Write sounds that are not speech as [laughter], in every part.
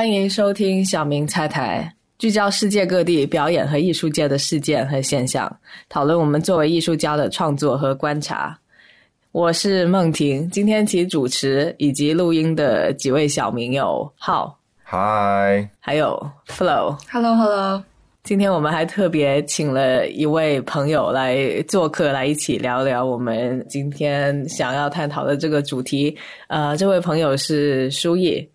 好，欢迎收听小明拆台，聚焦世界各地表演和艺术界的事件和现象，讨论我们作为艺术家的创作和观察。我是梦婷，今天起主持以及录音的几位小明有浩，嗨，还有 Flow。Hello Hello，今天我们还特别请了一位朋友来做客，来一起聊聊我们今天想要探讨的这个主题。呃，这位朋友是舒毅，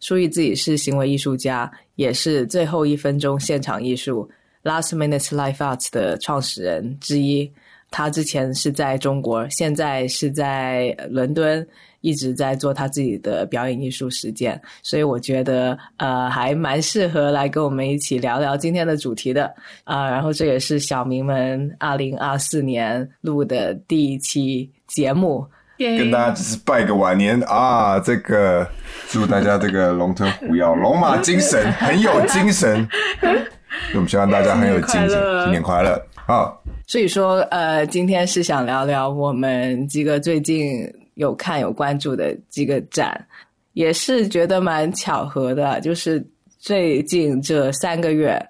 舒毅自己是行为艺术家，也是最后一分钟现场艺术 （Last Minute Life Arts） 的创始人之一。他之前是在中国，现在是在伦敦，一直在做他自己的表演艺术实践，所以我觉得呃还蛮适合来跟我们一起聊聊今天的主题的啊、然后这也是小明们二零二四年录的第一期节目，跟大家只是拜个晚年啊！这个祝大家这个龙腾虎跃，龙马精神，很有精神。我们希望大家很有精神，新年快乐！啊，所以说，呃，今天是想聊聊我们几个最近有看有关注的几个展，也是觉得蛮巧合的，就是最近这三个月，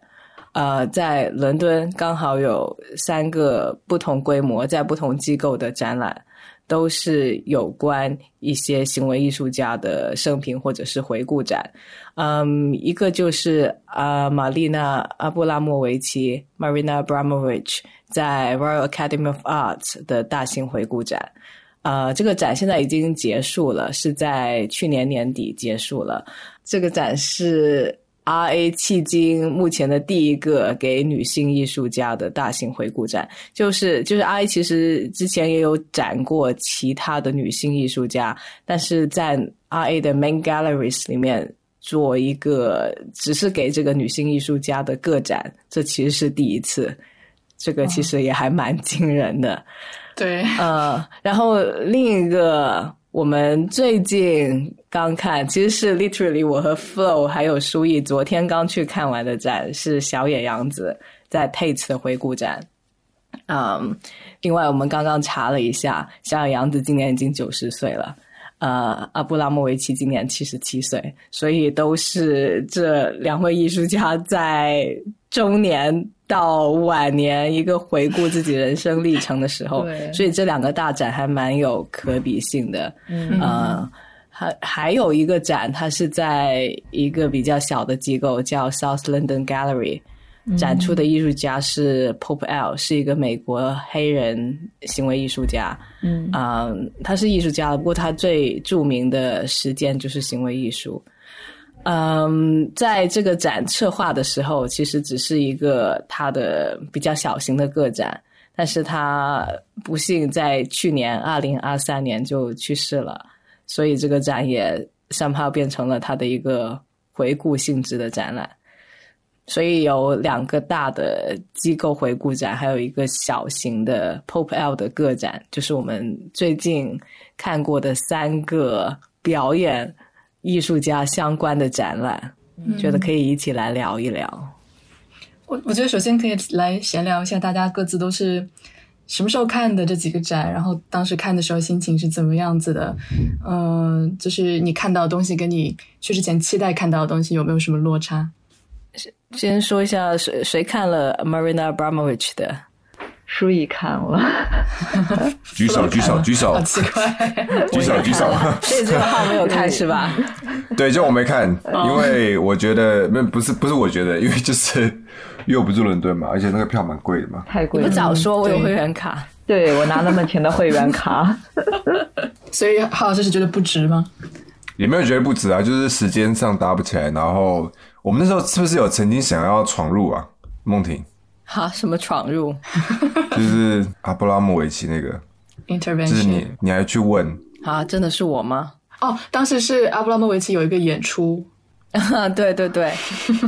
呃，在伦敦刚好有三个不同规模、在不同机构的展览，都是有关一些行为艺术家的生平或者是回顾展。嗯，一个就是啊、玛丽娜·阿布拉莫维奇 （Marina Abramovich） 在 Royal Academy of Arts 的大型回顾展。呃，这个展现在已经结束了，是在去年年底结束了。这个展是 RA 迄今目前的第一个给女性艺术家的大型回顾展，就是就是 RA 其实之前也有展过其他的女性艺术家，但是在 RA 的 Main Galleries 里面做一个只是给这个女性艺术家的个展，这其实是第一次，这个其实也还蛮惊人的。对，呃，然后另一个我们最近刚看，其实是 literally 我和 Flow 还有舒毅昨天刚去看完的展，是小野洋子在 Tate 的回顾展。嗯，另外我们刚刚查了一下，小野洋子今年已经九十岁了。呃，阿布拉莫维奇今年七十七岁，所以都是这两位艺术家在中年到晚年一个回顾自己人生历程的时候，[laughs] 所以这两个大展还蛮有可比性的。嗯呃，还还有一个展，它是在一个比较小的机构叫 South London Gallery。展出的艺术家是 Pope L，是一个美国黑人行为艺术家。嗯啊、他是艺术家，不过他最著名的实践就是行为艺术。嗯，在这个展策划的时候，其实只是一个他的比较小型的个展，但是他不幸在去年二零二三年就去世了，所以这个展也 somehow 变成了他的一个回顾性质的展览。所以有两个大的机构回顾展，还有一个小型的 Pope L 的个展，就是我们最近看过的三个表演艺术家相关的展览，觉得可以一起来聊一聊。我我觉得首先可以来闲聊一下，大家各自都是什么时候看的这几个展，然后当时看的时候心情是怎么样子的？嗯、就是你看到的东西跟你去之前期待看到的东西有没有什么落差？先说一下谁谁看了 Marina Abramovich 的？舒毅看了，[laughs] 举手，举手，[laughs] 举手好，奇怪，[laughs] 举手，举手。所以这个号没有看是吧？对，就我没看，因为我觉得没不是不是我觉得，因为就是因为我不住伦敦嘛，而且那个票蛮贵的嘛。太贵了。你不早说，我有对会员卡。对我拿那么钱的会员卡，所以郝老师是觉得不值吗？也没有觉得不值啊，就是时间上搭不起来。然后我们那时候是不是有曾经想要闯入啊？梦婷，哈，什么闯入？[laughs] 就是阿布拉莫维奇那个，就是你 intervention 你你还去问，啊，真的是我吗？哦，当时是阿布拉莫维奇有一个演出，对对对，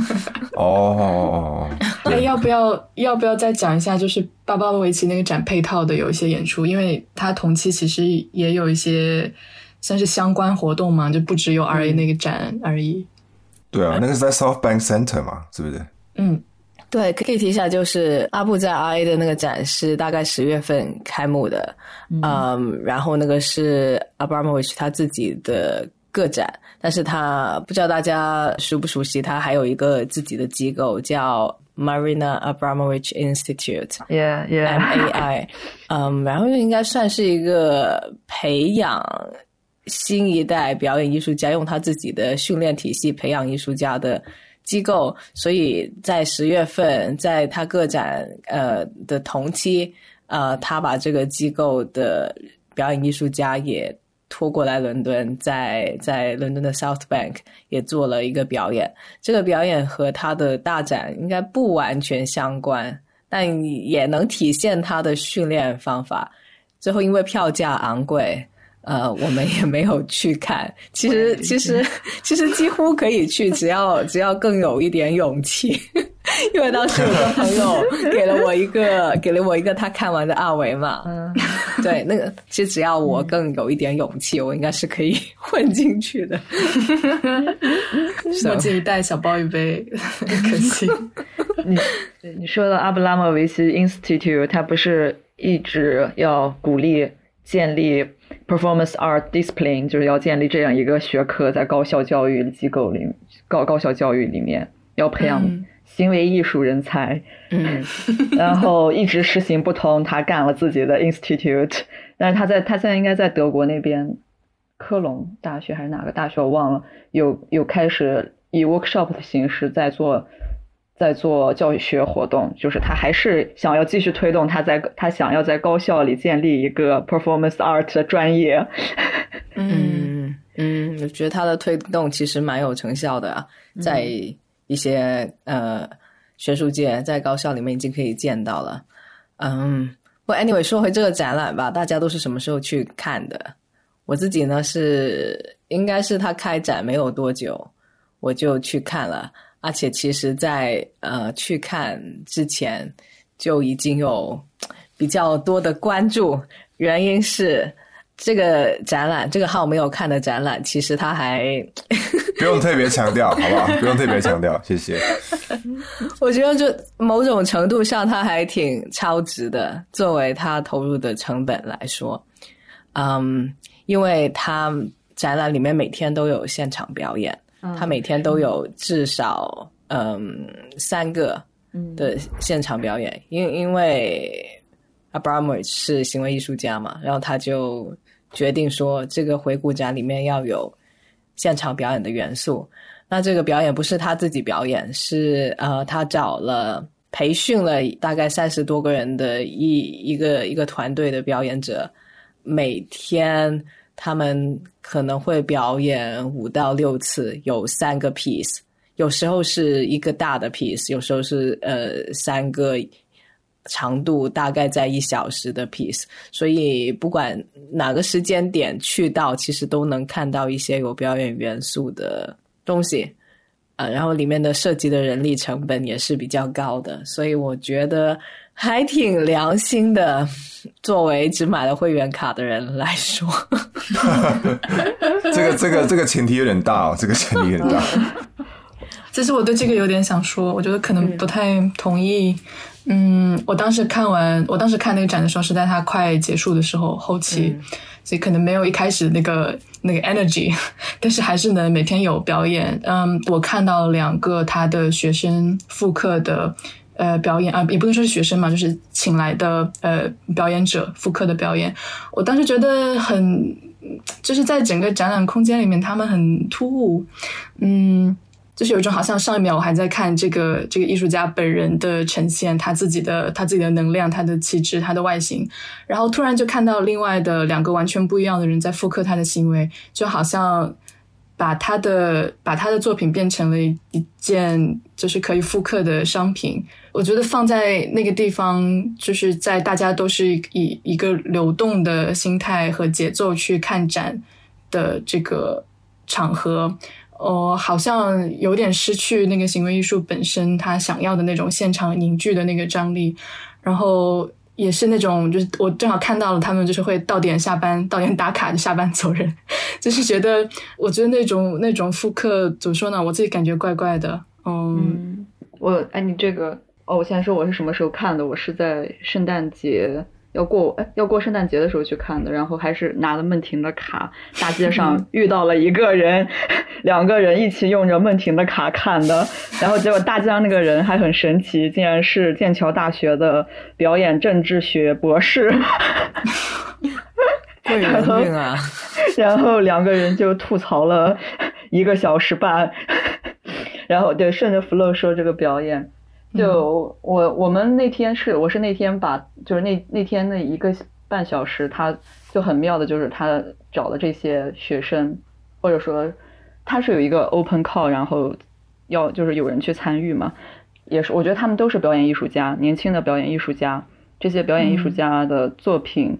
[laughs] 哦哦哦哦，哎，要不要要不要再讲一下，就是巴巴洛维奇那个展配套的有一些演出，因为他同期其实也有一些算是相关活动嘛，就不只有 R A 那个展而已。对啊，那个是在 South Bank Center 嘛，是不是？嗯，对，可以提一下，就是阿布在 RA 的那个展是大概十月份开幕的，嗯。然后那个是 Abramovich 他自己的个展，但是他不知道大家熟不熟悉，他还有一个自己的机构叫 Marina Abramovich Institute，M [laughs] Yeah, yeah，MAI，[laughs] 嗯，然后应该算是一个培养新一代表演艺术家，用他自己的训练体系培养艺术家的机构，所以在十月份，在他个展呃的同期，呃，他把这个机构的表演艺术家也拖过来伦敦，在在伦敦的 South Bank 也做了一个表演。这个表演和他的大展应该不完全相关，但也能体现他的训练方法。最后因为票价昂贵。呃，我们也没有去看。其实，其实，其实几乎可以去，只要只要更有一点勇气。[laughs] 因为当时有个朋友给了我一个，给了我一个他看完的二维码。嗯，对，那个其实只要我更有一点勇气，我应该是可以 [laughs] 混进去的。我自己带小包一杯，[laughs] 可惜。你你说的阿布拉莫维奇 Institute，它不是一直要鼓励建立 performance art discipline，就是要建立这样一个学科，在高校教育机构里，高高校教育里面要培养嗯。行为艺术人才。嗯。然后一直实行不通，他干了自己的 institute，[laughs] 但是他在他现在应该在德国那边，科隆大学还是哪个大学我忘了，有有开始以 workshop 的形式在做在做教学活动，就是他还是想要继续推动他在他想要在高校里建立一个 performance art 的专业。[laughs] 嗯嗯，我觉得他的推动其实蛮有成效的啊，在一些呃学术界，在高校里面已经可以见到了。嗯，不过 anyway，说回这个展览吧，大家都是什么时候去看的？我自己呢是应该是他开展没有多久，我就去看了，而且其实在呃去看之前就已经有比较多的关注，原因是这个展览，这个号没有看的展览，其实它还不用特别强调，好不好？不用特别强调，谢谢。[laughs] 我觉得就某种程度上，它还挺超值的，作为它投入的成本来说，嗯，因为它展览里面每天都有现场表演，它每天都有至少嗯三个的现场表演，因因为 Abramovich 是行为艺术家嘛，然后他就决定说，这个回顾展里面要有现场表演的元素。那这个表演不是他自己表演，是呃，他找了培训了大概三十多个人的一一个一个团队的表演者，每天他们可能会表演五到六次，有三个 piece，有时候是一个大的 piece，有时候是呃三个长度大概在一小时的 piece，所以不管哪个时间点去到，其实都能看到一些有表演元素的东西。呃，然后里面的涉及的人力成本也是比较高的，所以我觉得还挺良心的。作为只买了会员卡的人来说，[laughs] 这个这个这个前提有点大哦，这个前提有点大。[laughs] 其实我对这个有点想说，我觉得可能不太同意。嗯，我当时看完，我当时看那个展的时候是在它快结束的时候后期，所以可能没有一开始那个那个 energy，[laughs] 但是还是能每天有表演。嗯，我看到两个他的学生复刻的呃表演啊，也不能说是学生嘛，就是请来的呃表演者复刻的表演。我当时觉得很，就是在整个展览空间里面，他们很突兀。嗯。就是有一种好像上一秒我还在看这个这个艺术家本人的呈现，他自己的他自己的能量、他的气质、他的外形，然后突然就看到另外的两个完全不一样的人在复刻他的行为，就好像把他的把他的作品变成了一件就是可以复刻的商品。我觉得放在那个地方，就是在大家都是以一个流动的心态和节奏去看展的这个场合。哦，好像有点失去那个行为艺术本身他想要的那种现场凝聚的那个张力，然后也是那种，就是我正好看到了他们，就是会到点下班，到点打卡就下班走人，就是觉得，我觉得那种那种复刻怎么说呢？我自己感觉怪怪的。嗯，嗯，我哎，你这个哦，我先说我是什么时候看的？我是在圣诞节要过哎要过圣诞节的时候去看的，然后还是拿了孟婷的卡，大街上遇到了一个人，两个人一起用着孟婷的卡看的，然后结果大街上那个人还很神奇，竟然是剑桥大学的表演政治学博士，[laughs] 贵人运啊！[laughs] 然后两个人就吐槽了一个小时半，[laughs] 然后对顺着 flow 说这个表演。就我我们那天是我是那天把就是那那天那一个半小时，他就很妙的，就是他找了这些学生，或者说他是有一个 open call，然后要就是有人去参与嘛，也是我觉得他们都是表演艺术家，年轻的表演艺术家，这些表演艺术家的作品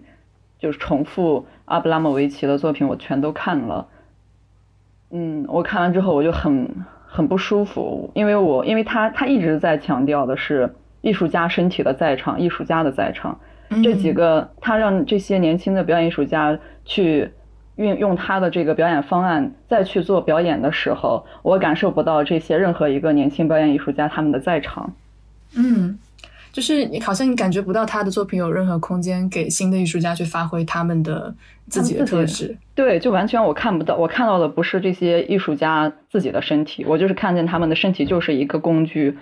就是重复阿布拉莫维奇的作品，我全都看了。嗯，我看完之后我就很。很不舒服，因为我因为他他一直在强调的是艺术家身体的在场，艺术家的在场。这几个他让这些年轻的表演艺术家去运用他的这个表演方案再去做表演的时候，我感受不到这些任何一个年轻表演艺术家他们的在场。嗯。就是你好像你感觉不到他的作品有任何空间给新的艺术家去发挥他们的自己的特质，对，就完全我看不到，我看到的不是这些艺术家自己的身体，我就是看见他们的身体就是一个工具，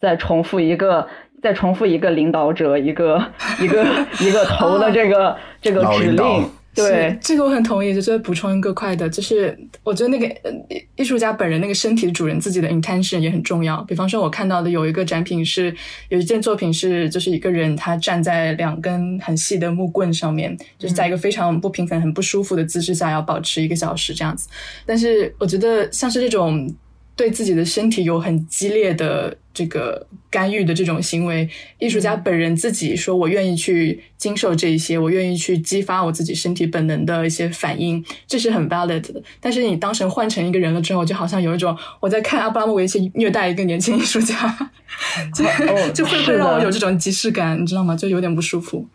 在重复一个，[laughs] 在重复一个领导者一个 [laughs] 一个一个头的这个这个指令。对，这个我很同意。就是补充一个快的，就是我觉得那个艺术家本人那个身体的主人自己的 intention 也很重要。比方说，我看到的有一个展品是有一件作品是，就是一个人他站在两根很细的木棍上面，就是在一个非常不平衡、很不舒服的姿势下要保持一个小时这样子。但是我觉得像是这种。对自己的身体有很激烈的这个干预的这种行为，艺术家本人自己说：“我愿意去经受这一些，我愿意去激发我自己身体本能的一些反应，这是很 valid 的。”但是你当成换成一个人了之后，就好像有一种我在看阿布拉莫维奇虐待一个年轻艺术家，[laughs] 就就会会让我有这种即视感，你知道吗？就有点不舒服。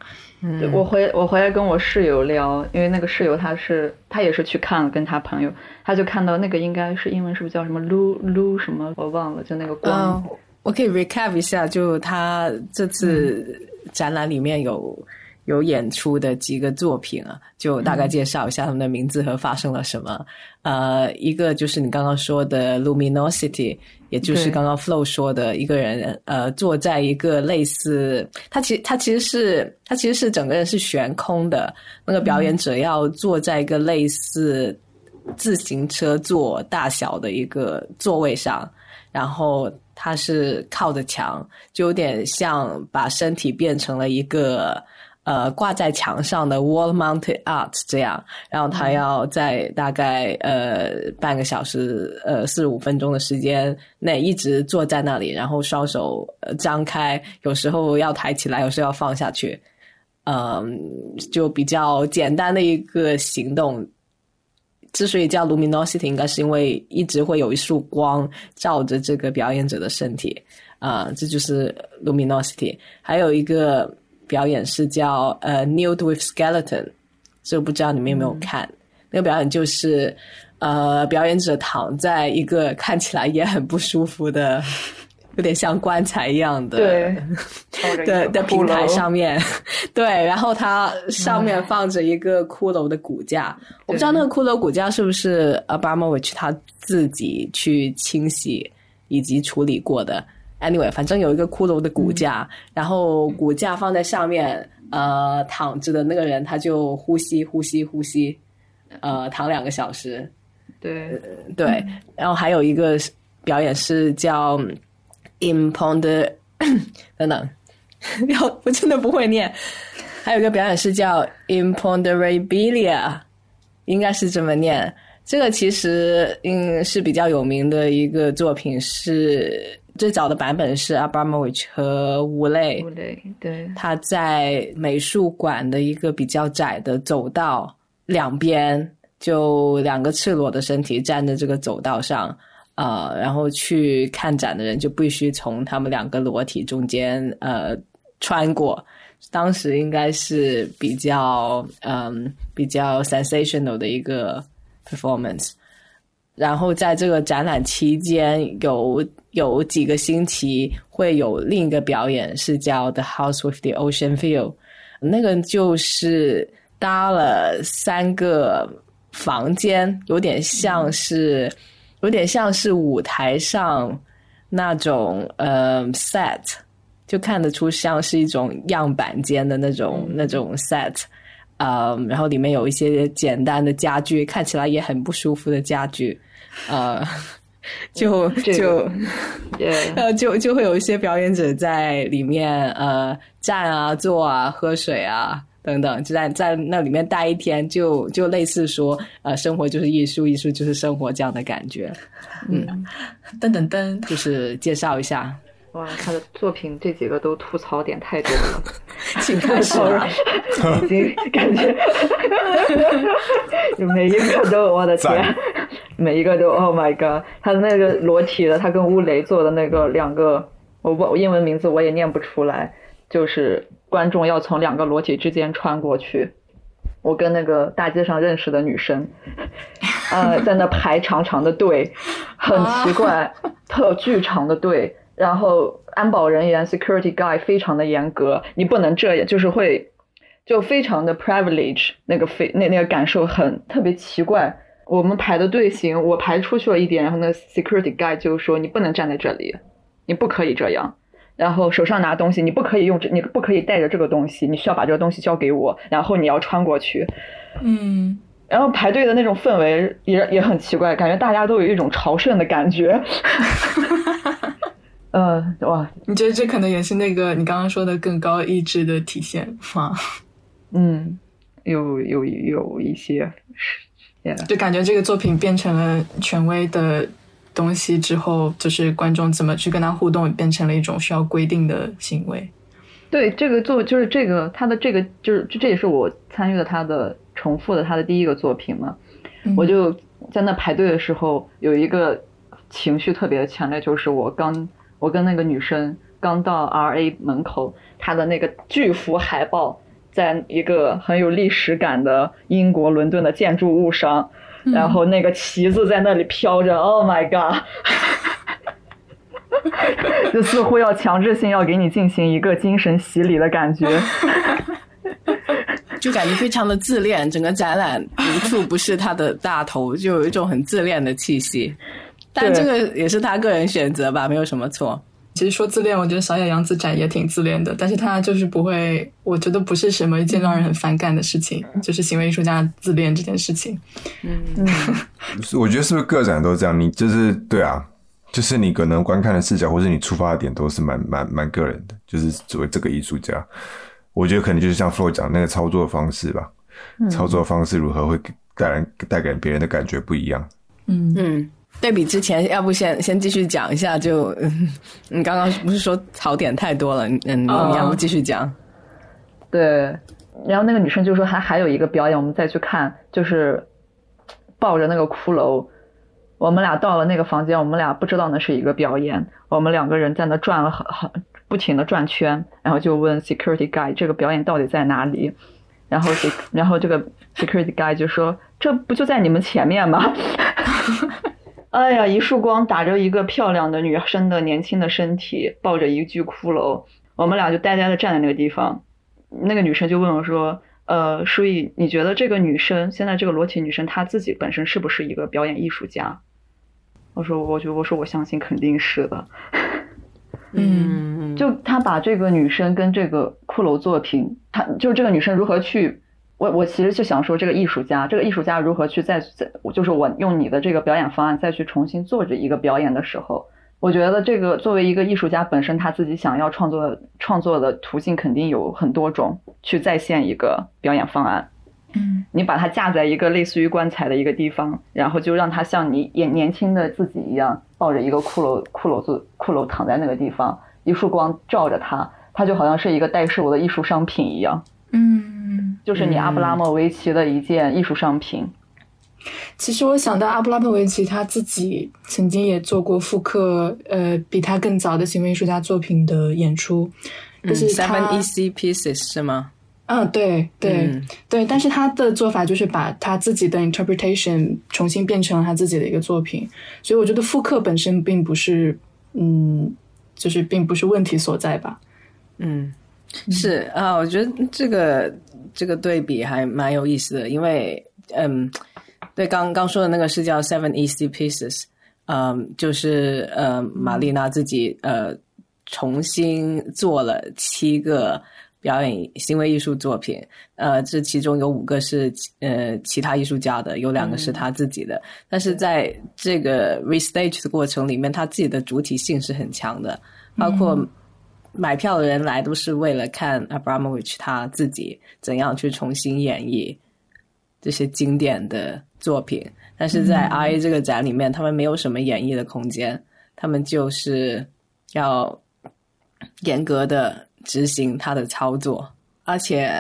嗯，我回我回来跟我室友聊，因为那个室友他是他也是去看了，跟他朋友，他就看到那个应该是英文是不是叫什么 Lu Lu 什么我忘了，就那个光。我可以 recap 一下，就他这次展览里面有有演出的几个作品啊，就大概介绍一下他们的名字和发生了什么。呃，一个就是你刚刚说的 Luminosity。也就是刚刚 Flow 说的一个人，呃，坐在一个类似他其实他其实是他其实是整个人是悬空的，那个表演者要坐在一个类似自行车座大小的一个座位上，然后他是靠着墙，就有点像把身体变成了一个。呃，挂在墙上的 wall-mounted art 这样，然后他要在大概呃半个小时呃四十五分钟的时间内一直坐在那里，然后双手张开，有时候要抬起来，有时候要放下去，嗯，就比较简单的一个行动。之所以叫 luminosity，应该是因为一直会有一束光照着这个表演者的身体啊，这就是 luminosity。还有一个。表演是叫呃 Nude with Skeleton，这个不知道你们有没有看？那个表演就是呃表演者躺在一个看起来也很不舒服的，[laughs] 有点像棺材一样的对。的的平台上面，[laughs] 对，然后它上面放着一个骷髅的骨架，我不知道那个骷髅骨架是不是 Abramovich 他自己去清洗以及处理过的。Anyway，反正有一个骷髅的骨架，然后骨架放在上面，呃，躺着的那个人他就呼吸呼吸呼吸，呃，躺两个小时。对对，然后还有一个表演是叫 Imponder [coughs] 等等，[laughs] 要我真的不会念。还有一个表演是叫 Imponderabilia，应该是这么念。这个其实嗯是比较有名的一个作品是。最早的版本是 Abramovich 和吴磊，吴磊对，他在美术馆的一个比较窄的走道两边，就两个赤裸的身体站在这个走道上，呃，然后去看展的人就必须从他们两个裸体中间呃穿过。当时应该是比较嗯比较 sensational 的一个 performance。然后在这个展览期间，有有几个星期会有另一个表演，是叫《The House with the Ocean View》。那个就是搭了三个房间，有点像是，有点像是舞台上那种呃 set，就看得出像是一种样板间的那种那种 set，呃，然后里面有一些简单的家具，看起来也很不舒服的家具，呃。就就，呃，就就会有一些表演者在里面，呃，站啊、坐啊、喝水啊等等，就在在那里面待一天，就就类似说，呃，生活就是艺术，艺术就是生活这样的感觉。嗯，噔噔噔，就是介绍一下。哇，他的作品这几个都吐槽点太多了，[laughs] 请开始了，[laughs] 已经感觉 [laughs] 每一个都，我的天。每一个都，Oh my God！他的那个裸体的，他跟乌雷做的那个两个，我我英文名字我也念不出来，就是观众要从两个裸体之间穿过去。我跟那个大街上认识的女生，呃，在那排长长的队，很奇怪，特巨长的队，然后安保人员 security guy 非常的严格，你不能这样，就是会就非常的 privilege，那个非那那个感受很特别奇怪。我们排的队形，我排出去了一点，然后那 security guy 就说你不能站在这里，你不可以这样，然后手上拿东西，你不可以用这，你不可以带着这个东西，你需要把这个东西交给我，然后你要穿过去，嗯，然后排队的那种氛围也也很奇怪，感觉大家都有一种朝圣的感觉，[laughs] 嗯，哇，你觉得这可能也是那个你刚刚说的更高意志的体现吗？[laughs] 嗯，有有有一些是。就感觉这个作品变成了权威的东西之后，就是观众怎么去跟他互动，变成了一种需要规定的行为。对，这个作就是这个他的这个就是这也是我参与了他的重复的他的第一个作品嘛。我就在那排队的时候，有一个情绪特别的强烈，就是我刚我跟那个女生刚到 R A 门口，她的那个巨幅海报。在一个很有历史感的英国伦敦的建筑物上，然后那个旗子在那里飘着，Oh my god！[laughs] 就似乎要强制性要给你进行一个精神洗礼的感觉，[laughs] 就感觉非常的自恋。整个展览无处不是他的大头，就有一种很自恋的气息。但这个也是他个人选择吧，没有什么错。其实说自恋，我觉得小野洋子展也挺自恋的，但是他就是不会，我觉得不是什么一件让人很反感的事情，就是行为艺术家自恋这件事情。嗯嗯，[laughs] 我觉得是不是个展都这样？你就是对啊，就是你可能观看的视角或者你出发的点都是蛮蛮蛮个人的，就是作为这个艺术家，我觉得可能就是像 Flo 讲那个操作方式吧，操作方式如何会带人带给别人的感觉不一样。嗯嗯。对比之前，要不先先继续讲一下？就嗯 [laughs] 你刚刚不是说槽点太多了？嗯，你要不继续讲？对，然后那个女生就说还还有一个表演，我们再去看，就是抱着那个骷髅。我们俩到了那个房间，我们俩不知道那是一个表演。我们两个人在那转了很很不停的转圈，然后就问 security guy 这个表演到底在哪里？然后然后这个 security guy 就说这不就在你们前面吗？[laughs] 哎呀，一束光打着一个漂亮的女生的年轻的身体，抱着一具骷髅，我们俩就呆呆的站在那个地方。那个女生就问我说：“呃，舒逸，你觉得这个女生现在这个裸体女生她自己本身是不是一个表演艺术家？”我说：“我觉得，我说我相信肯定是的。”嗯，[laughs] 就他把这个女生跟这个骷髅作品，他就是这个女生如何去。我我其实就想说，这个艺术家，这个艺术家如何去再再，就是我用你的这个表演方案再去重新做这一个表演的时候，我觉得这个作为一个艺术家本身，他自己想要创作创作的途径肯定有很多种，去再现一个表演方案。嗯，你把它架在一个类似于棺材的一个地方，然后就让它像你年年轻的自己一样，抱着一个骷髅骷髅做骷髅躺在那个地方，一束光照着它，它就好像是一个待售的艺术商品一样。嗯。就是你阿布拉莫维奇的一件艺术商品。其实我想到阿布拉莫维奇他自己曾经也做过复刻，呃，比他更早的行为艺术家作品的演出。就是 Seven EC Pieces 是吗？嗯，对对对。但是他的做法就是把他自己的 interpretation 重新变成了他自己的一个作品。所以我觉得复刻本身并不是，嗯，就是并不是问题所在吧。嗯。是啊，我觉得这个这个对比还蛮有意思的，因为嗯，对刚刚说的那个是叫 Seven Easy Pieces，嗯，就是呃，玛丽娜自己呃重新做了七个表演行为艺术作品，呃，这其中有五个是呃其他艺术家的，有两个是他自己的，但是在这个 restage 的过程里面，他自己的主体性是很强的，包括。买票的人来都是为了看 Abramovich 他自己怎样去重新演绎这些经典的作品，但是在 RA 这个展里面，他们没有什么演绎的空间，他们就是要严格的执行他的操作，而且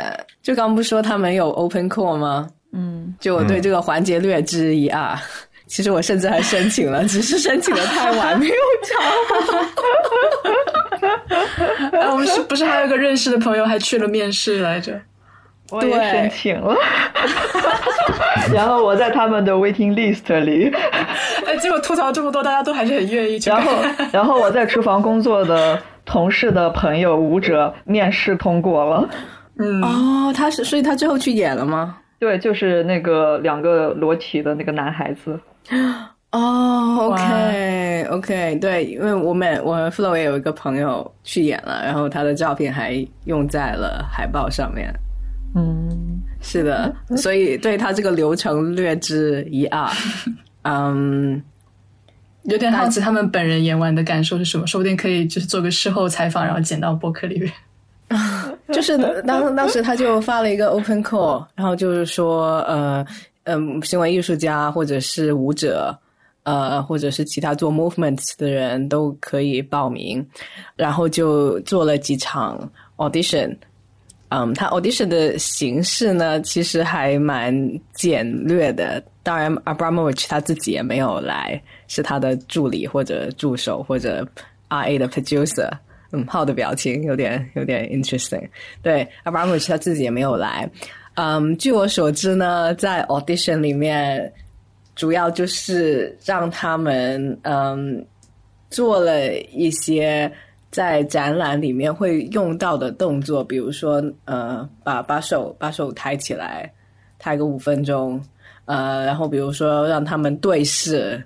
就刚不说他们有 Open Core 吗？嗯，就我对这个环节略知一二。[laughs] 其实我甚至还申请了，只是申请的太晚，没有交。[laughs] 哎，我们是不是还有个认识的朋友还去了面试来着？我也申请了，[laughs] 然后我在他们的 waiting list 里。[laughs] 哎，结果吐槽这么多，大家都还是很愿意去。然后，然后我在厨房工作的同事的朋友舞者面试通过了。嗯，哦，他是，所以他最后去演了吗？对，就是那个两个裸体的那个男孩子。[gasps] 哦，OK，OK，对，因为我们我们 Flow 也有一个朋友去演了，然后他的照片还用在了海报上面。嗯，是的，所以对他这个流程略知一二。[laughs] 嗯，有点好奇他们本人演完的感受是什么，说不定可以就是做个事后采访，然后剪到博客里面。[laughs] 就是当当时他就发了一个 Open Call，然后就是说呃。嗯，行为艺术家或者是舞者，呃，或者是其他做 movements 的人都可以报名，然后就做了几场 audition。嗯，他 audition 的形式呢，其实还蛮简略的。当然，Abramovich 他自己也没有来，是他的助理或者助手或者 RA 的 producer。嗯，浩的表情有点有点 interesting。对，Abramovich 他自己也没有来。嗯，据我所知呢，在 audition 里面，主要就是让他们嗯做了一些在展览里面会用到的动作，比如说呃，把把手把手抬起来，抬个五分钟，呃，然后比如说让他们对视。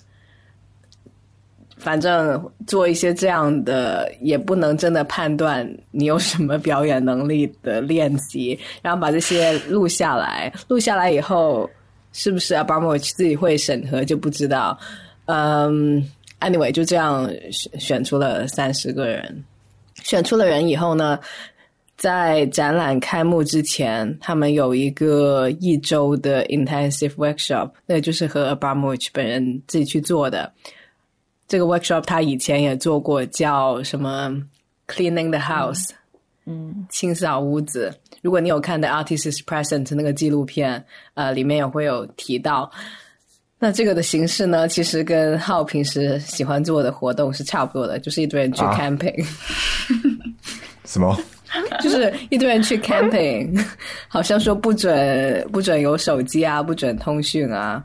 反正做一些这样的，也不能真的判断你有什么表演能力的练习，然后把这些录下来。录下来以后，是不是阿巴莫自己会审核就不知道。嗯，anyway，就这样选选出了三十个人。选出了人以后呢，在展览开幕之前，他们有一个一周的 intensive workshop，那就是和阿巴莫本人自己去做的。这个 workshop 他以前也做过，叫什么 cleaning the house，清扫屋子。如果你有看的 Artists present 那个纪录片，呃，里面也会有提到。那这个的形式呢，其实跟浩平时喜欢做的活动是差不多的，就是一堆人去 camping。[laughs] 什么？[laughs] 就是一堆人去 camping，[laughs] 好像说不准不准有手机啊，不准通讯啊，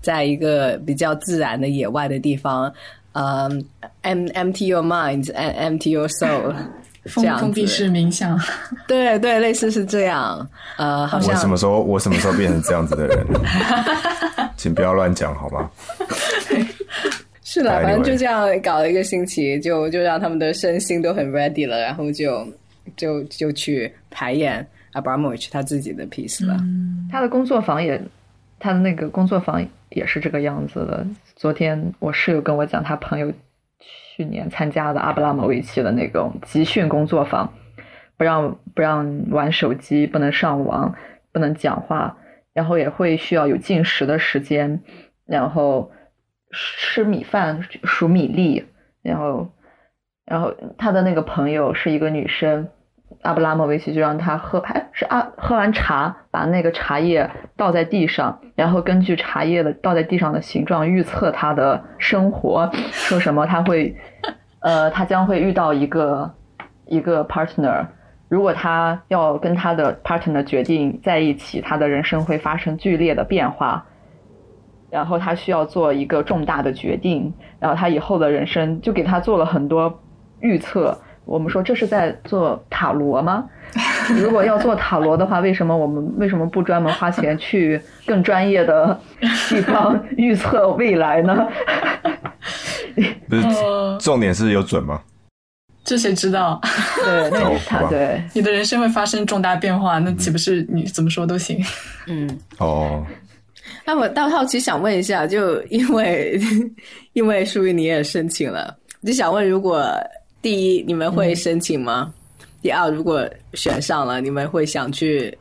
在一个比较自然的野外的地方。嗯，em empty your mind and empty your soul，封封闭式冥想，[laughs] 对对，类似是这样。呃，好像我什么时候我什么时候变成这样子的人？[laughs] 请不要乱讲，好吗？[laughs] 是了，反正就这样搞了一个星期，就就让他们的身心都很 ready 了，然后就就就去排演 Abramovich 他自己的 piece 了。他的工作坊也，他的那个工作坊也是这个样子的。昨天我室友跟我讲，他朋友去年参加的阿布拉莫维奇的那种集训工作坊，不让不让玩手机，不能上网，不能讲话，然后也会需要有进食的时间，然后吃米饭、数米粒，然后然后他的那个朋友是一个女生。阿布拉莫维奇就让他喝，还是阿喝完茶，把那个茶叶倒在地上，然后根据茶叶的倒在地上的形状预测他的生活，说什么他会，呃，他将会遇到一个一个 partner，如果他要跟他的 partner 决定在一起，他的人生会发生剧烈的变化，然后他需要做一个重大的决定，然后他以后的人生就给他做了很多预测。我们说这是在做塔罗吗？如果要做塔罗的话，为什么我们为什么不专门花钱去更专业的地方预测未来呢？[laughs] 不是，重点是有准吗？这谁知道？对，那是他对你的人生会发生重大变化，那岂不是你怎么说都行？嗯，哦。那我倒好奇想问一下，就因为 [laughs] 因为淑玉你也申请了，就想问，如果第一你们会申请吗？第二，如果选上了，你们会想去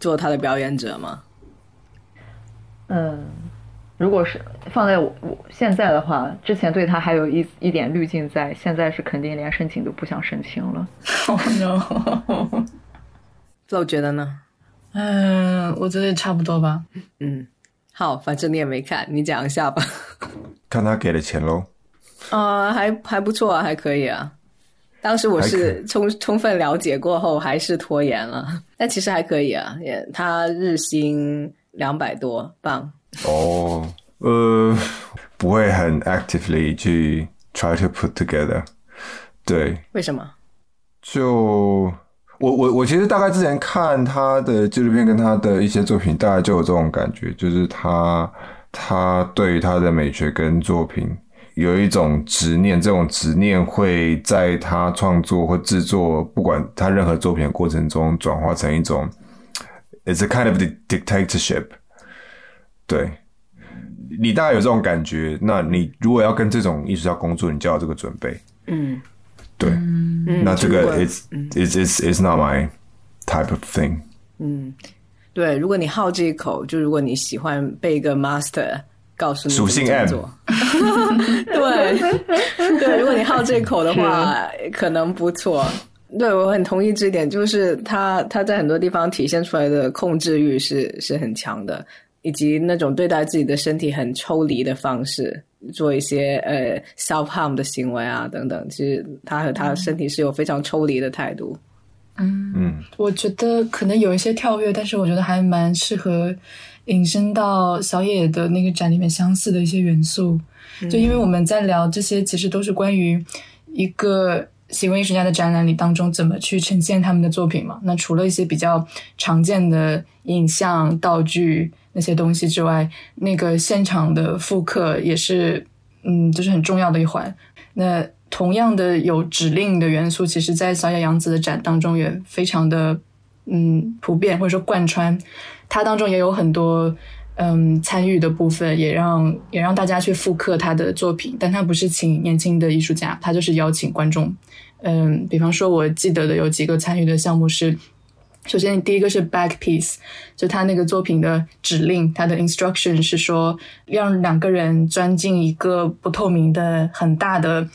做他的表演者吗？嗯，如果是放在我我现在的话，之前对他还有一一点滤镜在，现在是肯定连申请都不想申请了。[laughs] Oh no！[laughs] 我觉得呢？嗯，我觉得也差不多吧。嗯，好，反正你也没看，你讲一下吧。看他给的钱喽。啊，还还不错啊，还可以啊。当时我是充充分了解过后，还是拖延了。[laughs] 但其实还可以啊，也他日薪两百多镑。哦，呃，不会很 actively 去 try to put together。对，为什么？就我我我其实大概之前看他的纪录片跟他的一些作品，大概就有这种感觉，就是他他对于他的美学跟作品。有一种执念，这种执念会在他创作或制作，不管他任何作品的过程中，转化成一种，it's a kind of dictatorship。对，你大概有这种感觉，那你如果要跟这种艺术家工作，你就要这个准备。嗯，对，那这个 is is is is not my type of thing。嗯，对，如果你好这一口，就如果你喜欢被一个 master。告诉你属性 M，[laughs] 对。对，如果你好这口的话，可能不错。对我很同意这一点，就是他他在很多地方体现出来的控制欲是是很强的，以及那种对待自己的身体很抽离的方式，做一些呃 self harm 的行为啊等等。其实他和他身体是有非常抽离的态度。嗯嗯，我觉得可能有一些跳跃，但是我觉得还蛮适合。引申到小野的那个展里面相似的一些元素，就因为我们在聊这些，其实都是关于一个行为艺术家的展览里当中怎么去呈现他们的作品嘛。那除了一些比较常见的影像、道具那些东西之外，那个现场的复刻也是，嗯，就是很重要的一环。那同样的有指令的元素，其实在小野洋子的展当中也非常的，嗯，普遍或者说贯穿。它当中也有很多嗯参与的部分，也让也让大家去复刻他的作品，但他不是请年轻的艺术家，他就是邀请观众。嗯，比方说，我记得的有几个参与的项目是，首先第一个是 back piece，就他那个作品的指令，他的 instruction 是说让两个人钻进一个不透明的很大的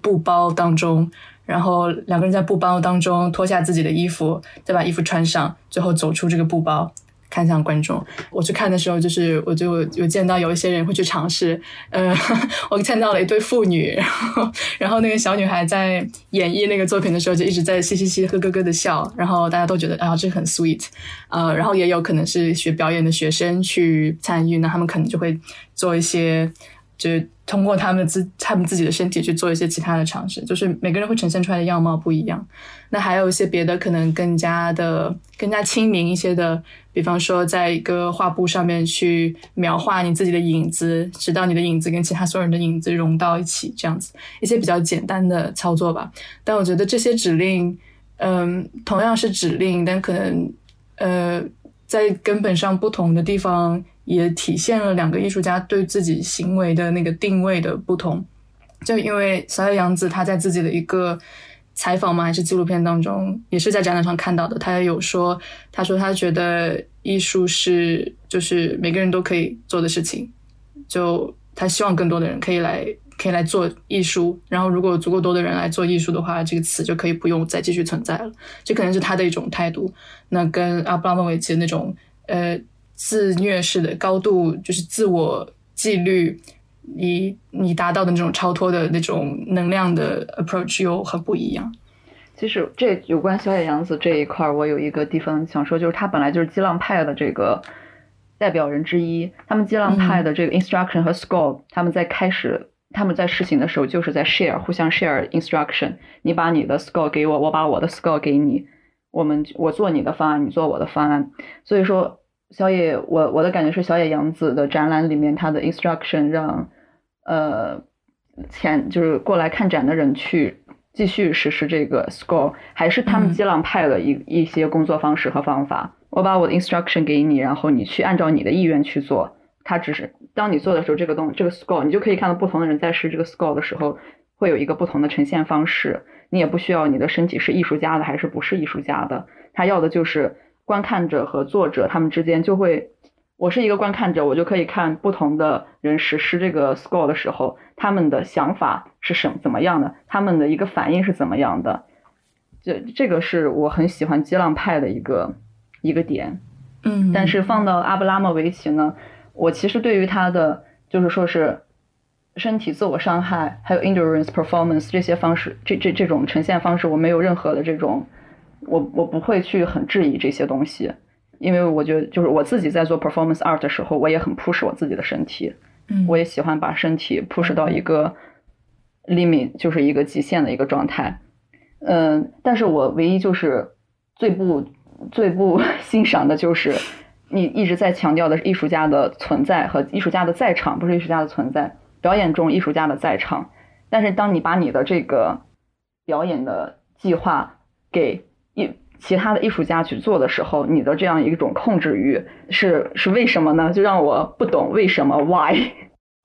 布包当中，然后两个人在布包当中脱下自己的衣服，再把衣服穿上，最后走出这个布包。看向观众，我去看的时候，就是我就有见到有一些人会去尝试。呃，[laughs] 我看到了一对父女，然 [laughs] 后然后那个小女孩在演绎那个作品的时候，就一直在嘻嘻嘻、呵咯咯的笑，然后大家都觉得啊，这很 sweet。呃，然后也有可能是学表演的学生去参与，那他们可能就会做一些。就是通过他们自他们自己的身体去做一些其他的尝试，就是每个人会呈现出来的样貌不一样。那还有一些别的可能更加的更加亲民一些的，比方说在一个画布上面去描画你自己的影子，直到你的影子跟其他所有人的影子融到一起，这样子一些比较简单的操作吧。但我觉得这些指令，嗯，同样是指令，但可能呃在根本上不同的地方。也体现了两个艺术家对自己行为的那个定位的不同。就因为小野洋子他在自己的一个采访嘛，还是纪录片当中，也是在展览上看到的。他也有说，他说他觉得艺术是就是每个人都可以做的事情。就他希望更多的人可以来可以来做艺术。然后如果足够多的人来做艺术的话，这个词就可以不用再继续存在了。这可能是他的一种态度。那跟阿布拉莫维奇的那种呃。自虐式的高度就是自我纪律，你你达到的那种超脱的那种能量的 approach 又很不一样。其实这有关小野洋子这一块，我有一个地方想说，就是他本来就是激浪派的这个代表人之一。他们激浪派的这个 instruction 和 score，他们在开始他们在实行的时候就是在 share，互相 share instruction。你把你的 score 给我，我把我的 score 给你，我们我做你的方案，你做我的方案。所以说，小野，我我的感觉是小野洋子的展览里面，他的 instruction 让呃前就是过来看展的人去继续实施这个 score，还是他们基浪派的一一些工作方式和方法。我把我的 instruction 给你，然后你去按照你的意愿去做。他只是当你做的时候，这个东这个 score，你就可以看到不同的人在试这个 score 的时候，会有一个不同的呈现方式。你也不需要你的身体是艺术家的还是不是艺术家的，他要的就是观看者和作者他们之间就会，我是一个观看者，我就可以看不同的人实施这个 score 的时候，他们的想法是什怎么样的，他们的一个反应是怎么样的。这这个是我很喜欢激浪派的一个一个点。嗯，但是放到阿布拉莫维奇呢？我其实对于他的就是说是身体自我伤害，还有 endurance performance 这些方式，这这这种呈现方式，我没有任何的这种，我我不会去很质疑这些东西，因为我觉得就是我自己在做 performance art 的时候，我也很 push 我自己的身体，嗯，我也喜欢把身体 push 到一个 limit，就是一个极限的一个状态，嗯，但是我唯一就是最不最不 [laughs] 欣赏的就是。你一直在强调的是艺术家的存在和艺术家的在场，不是艺术家的存在。表演中艺术家的在场，但是当你把你的这个表演的计划给艺其他的艺术家去做的时候，你的这样一种控制欲是是为什么呢？就让我不懂为什么 why。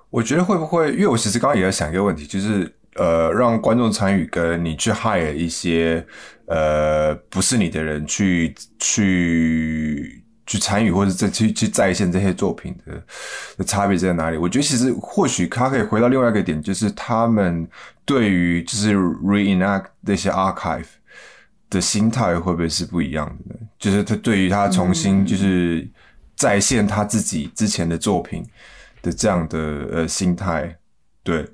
我觉得会不会？因为我其实刚刚也在想一个问题，就是呃，让观众参与，跟你去 hire 一些呃不是你的人去去。去参与或者在去去再现这些作品的的差别在哪里？我觉得其实或许他可以回到另外一个点，就是他们对于就是 reenact 那些 archive 的心态会不会是不一样的？呢？就是他对于他重新就是再现他自己之前的作品的这样的呃心态，对。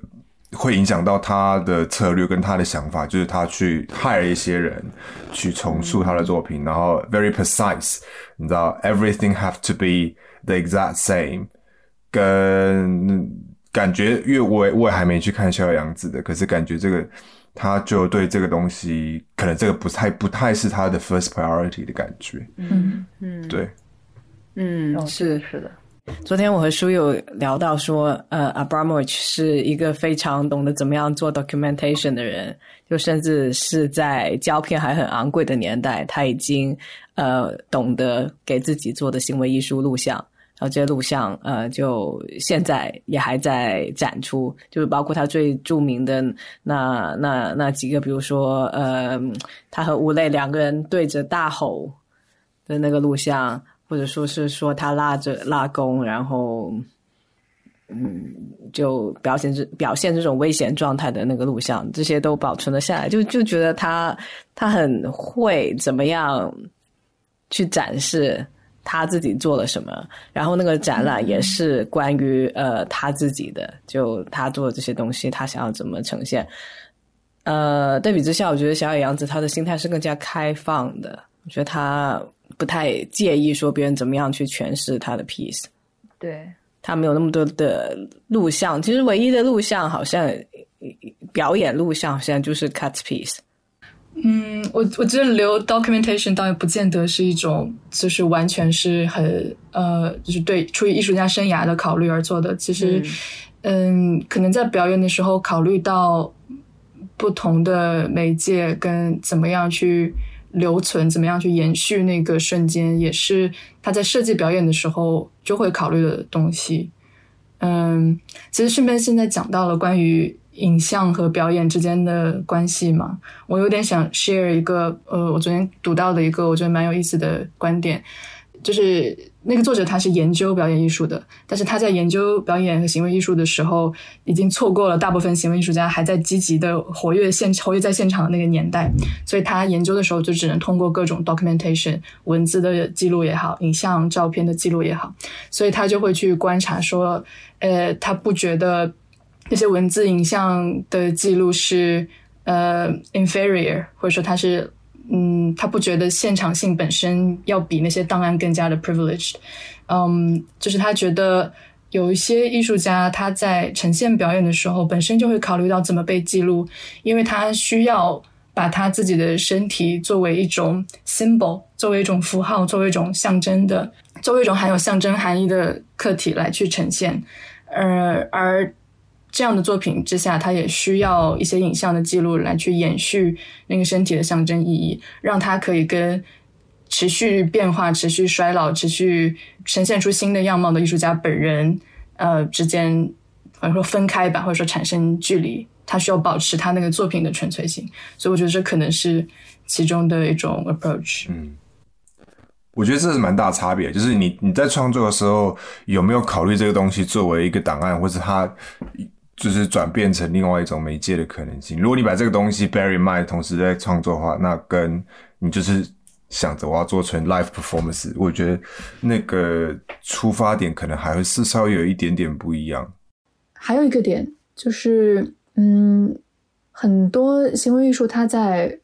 会影响到他的策略跟他的想法，就是他去 hire 一些人去重塑他的作品，然后 very precise，你知道 everything have to be the exact same，跟感觉，因为我我也还没去看逍遥洋子的，可是感觉这个他就对这个东西，可能这个不太不太是他的 first priority 的感觉，嗯。嗯，对，嗯，是是的。昨天我和书友聊到说，呃，Abramovich 是一个非常懂得怎么样做 documentation 的人，就甚至是在胶片还很昂贵的年代，他已经呃懂得给自己做的行为艺术录像，然这些录像呃就现在也还在展出，就是包括他最著名的那那那几个，比如说呃，他和吴磊两个人对着大吼的那个录像。或者说是说他拉着拉弓，然后，嗯，就表现这表现这种危险状态的那个录像，这些都保存了下来。就就觉得他他很会怎么样去展示他自己做了什么，然后那个展览也是关于呃他自己的，就他做的这些东西，他想要怎么呈现。呃，对比之下，我觉得小野洋子他的心态是更加开放的，我觉得他。不太介意说别人怎么样去诠释他的 piece，对他没有那么多的录像。其实唯一的录像好像表演录像，好像就是 cut piece。嗯，我我觉得留 documentation 倒也不见得是一种，就是完全是很呃，就是对出于艺术家生涯的考虑而做的。其实，嗯，可能在表演的时候考虑到不同的媒介跟怎么样去。留存怎么样去延续那个瞬间，也是他在设计表演的时候就会考虑的东西。嗯，其实顺便现在讲到了关于影像和表演之间的关系嘛，我有点想 share 一个呃，我昨天读到的一个我觉得蛮有意思的观点，就是。那个作者他是研究表演艺术的，但是他在研究表演和行为艺术的时候，已经错过了大部分行为艺术家还在积极的活跃现活跃在现场的那个年代，所以他研究的时候就只能通过各种 documentation 文字的记录也好，影像照片的记录也好，所以他就会去观察说，呃，他不觉得那些文字影像的记录是呃 inferior，或者说他是。嗯，他不觉得现场性本身要比那些档案更加的 privileged，嗯，就是他觉得有一些艺术家他在呈现表演的时候，本身就会考虑到怎么被记录，因为他需要把他自己的身体作为一种 symbol，作为一种符号，作为一种象征的，作为一种含有象征含义的客体来去呈现。呃，而这样的作品之下，它也需要一些影像的记录来去延续那个身体的象征意义，让它可以跟持续变化、持续衰老、持续呈现出新的样貌的艺术家本人，呃之间或者说分开吧，或者说产生距离，他需要保持他那个作品的纯粹性，所以我觉得这可能是其中的一种 approach。嗯，我觉得这是蛮大差别，就是你你在创作的时候有没有考虑这个东西作为一个档案，或者它就是转变成另外一种媒介的可能性。如果你把这个东西 bear in mind，同时在创作的话，那跟你就是想着我要做成 live performance，我觉得那个出发点可能还会是稍微有一点点不一样。还有一个点就是，嗯，很多行为艺术它在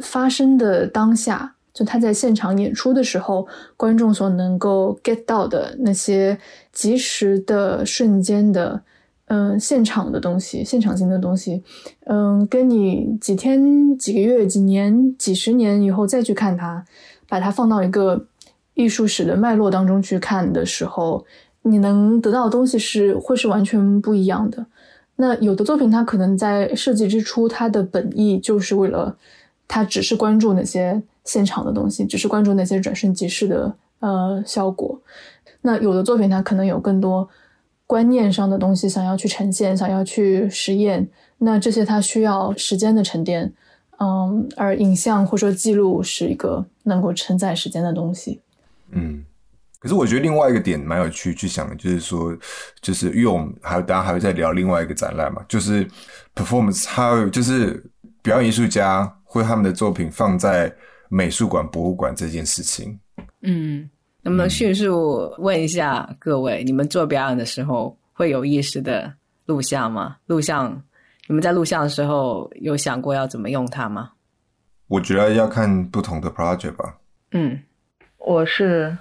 发生的当下，就它在现场演出的时候，观众所能够 get 到的那些及时的、瞬间的，嗯，现场的东西，现场性的东西，嗯，跟你几天、几个月、几年、几十年以后再去看它，把它放到一个艺术史的脉络当中去看的时候，你能得到的东西是会是完全不一样的。那有的作品，它可能在设计之初，它的本意就是为了，它只是关注那些现场的东西，只是关注那些转瞬即逝的呃效果。那有的作品，它可能有更多观念上的东西想要去呈现，想要去实验。那这些它需要时间的沉淀，嗯，而影像或者说记录是一个能够承载时间的东西。嗯，可是我觉得另外一个点蛮有趣，去想的就是说，就是因为我们还有大家还会再聊另外一个展览嘛，就是 performance，还有就是表演艺术家会他们的作品放在美术馆、博物馆这件事情。嗯，能不能迅速问一下各位，你们做表演的时候会有意识的录像吗？录像，你们在录像的时候有想过要怎么用它吗？我觉得要看不同的 project 吧。嗯我是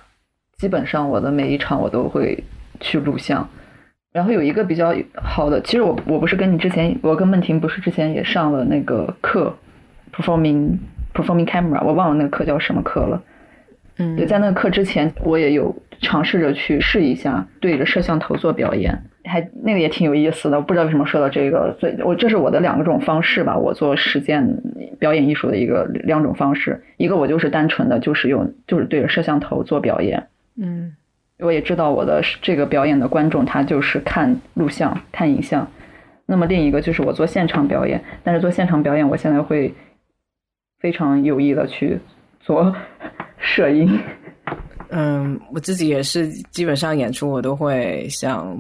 基本上我的每一场我都会去录像，然后有一个比较好的，其实我我不是跟你之前，我跟梦婷不是之前也上了那个课，performing performing camera，我忘了那个课叫什么课了。嗯，对，在那个课之前，我也有尝试着去试一下对着摄像头做表演，还那个也挺有意思的。我不知道为什么说到这个，所以我这是我的两种方式吧，我做实践表演艺术的一个两种方式。一个我就是单纯的就是用就是对着摄像头做表演，嗯我也知道我的这个表演的观众他就是看录像看影像。那么另一个就是我做现场表演，但是做现场表演，我现在会非常有意的去做摄影。嗯，我自己也是，基本上演出我都会想，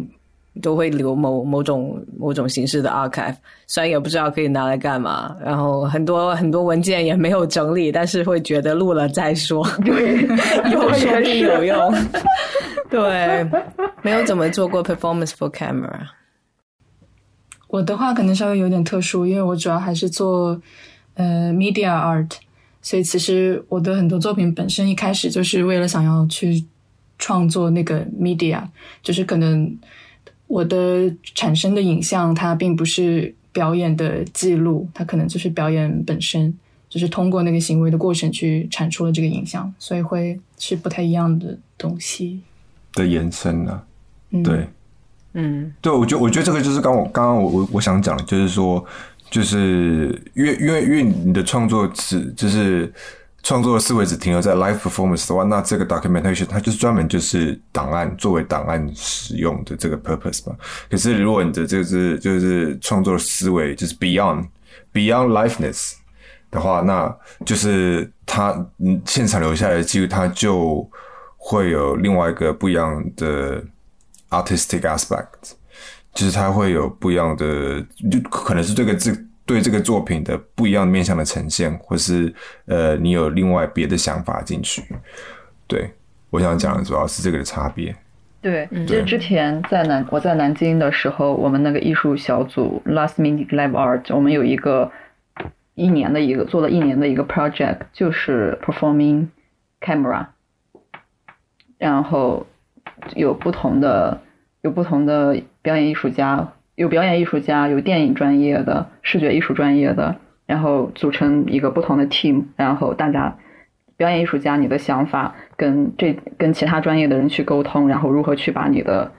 都会留某某种某种形式的 archive，虽然也不知道可以拿来干嘛，然后很多很多文件也没有整理，但是会觉得录了再说，[laughs] 对，以后说不定有用。[laughs] 对，没有怎么做过 performance for camera。我的话可能稍微有点特殊，因为我主要还是做呃 media art，所以其实我的很多作品本身一开始就是为了想要去创作那个 media，就是可能我的产生的影像它并不是表演的记录，它可能就是表演本身，就是通过那个行为的过程去产出了这个影像，所以会是不太一样的东西。的延伸啊，嗯，对，嗯。对，我觉得我觉得这个就是刚我刚刚我我我想讲的，就是说，就是因为因为因为你的创作只就是创作的思维只停留在 live performance 的话，那这个 documentation 它就是专门就是档案作为档案使用的这个 purpose 嘛。可是如果你的这个是就是创作思维就是 beyond beyond liveness 的话，那就是它嗯现场留下来的记录，它就会有另外一个不一样的 artistic aspect，就是它会有不一样的，就可能是这个这对这个作品的不一样的面向的呈现，或是呃你有另外别的想法进去。对我想讲的主要是这个的差别。对，就是之前在南我在南京的时候，我们那个艺术小组 Last Minute Live Art，我们有一个一年的一个做了一年的一个 project，就是 performing camera，然后有不同的有不同的表演艺术家，有表演艺术家，有电影专业的、视觉艺术专业的，然后组成一个不同的 team，然后大家表演艺术家你的想法跟这跟其他专业的人去沟通，然后如何去把你的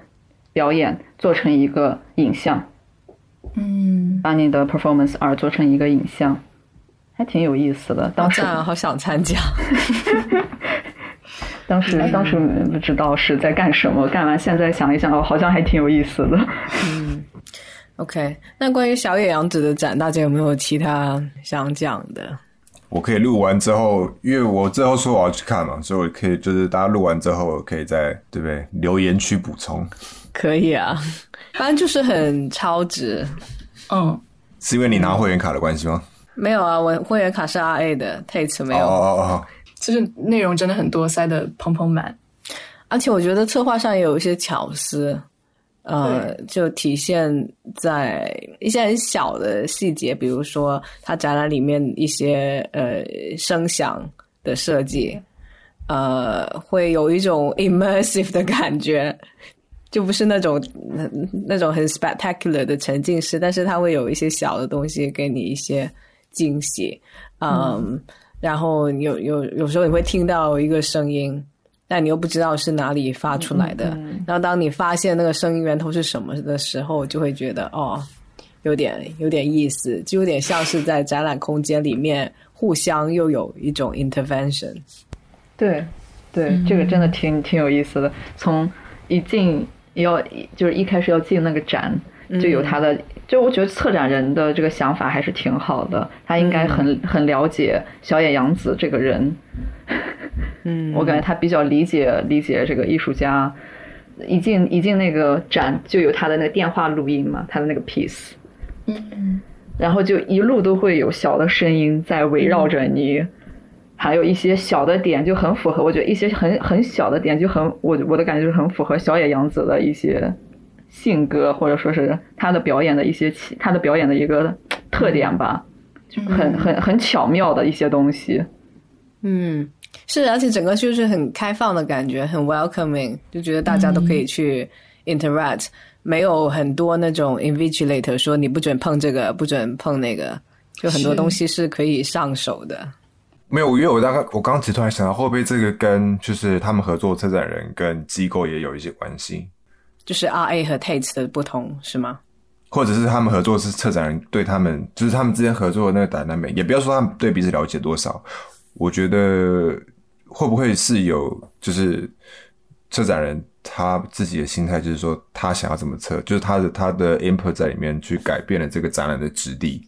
表演做成一个影像，嗯，把你的 performance art 做成一个影像，还挺有意思的。当时好赞啊好想参加。[laughs] 当时当时不知道是在干什么，干完现在想一想，哦，好像还挺有意思的。嗯 OK，那关于小野洋子的展，大家有没有其他想讲的？我可以录完之后，因为我最后说我要去看嘛，所以我可以就是大家录完之后，可以在对不对留言区补充。可以啊，反正就是很超值。嗯，是因为你拿会员卡的关系吗？没有啊，我会员卡是 RA 的，Tate 没哦有。哦哦就是内容真的很多，塞得蓬蓬满。而且我觉得策划上也有一些巧思，呃，就体现在一些很小的细节，比如说它展览里面一些呃声响的设计，呃，会有一种 immersive 的感觉，就不是那种那那种很 spectacular 的沉浸式，但是它会有一些小的东西给你一些惊喜，嗯，然后有有有时候你会听到一个声音。但你又不知道是哪里发出来的，然后当你发现那个声音源头是什么的时候，就会觉得哦，有点有点意思，就有点像是在展览空间里面互相又有一种 intervention。对，对，这个真的挺挺有意思的。从一进要就是一开始要进那个展，就有他的，就我觉得策展人的这个想法还是挺好的，他应该很、很了解小野洋子这个人。嗯，[laughs] 我感觉他比较理解理解这个艺术家。一进一进那个展，就有他的那个电话录音嘛，他的那个 piece，嗯，然后就一路都会有小的声音在围绕着你，还有一些小的点就很符合，我觉得一些很很小的点就很我我的感觉就是很符合小野洋子的一些性格，或者说是他的表演的一些其他的表演的一个特点吧，就很很很巧妙的一些东西。嗯，是，而且整个就是很开放的感觉，很 welcoming，就觉得大家都可以去 interact，、没有很多那种 invigilator 说你不准碰这个，不准碰那个，就很多东西是可以上手的。没有，因为我大概我刚刚其实突然想到，会不会这个跟就是他们合作策展人跟机构也有一些关系，就是 R A 和 Tate 的不同是吗？或者是他们合作是策展人对他们就是他们之间合作的那个展览美也不要说他们对彼此了解多少，我觉得会不会是有就是策展人他自己的心态，就是说他想要怎么策，就是他的他的 input 在里面去改变了这个展览的质地。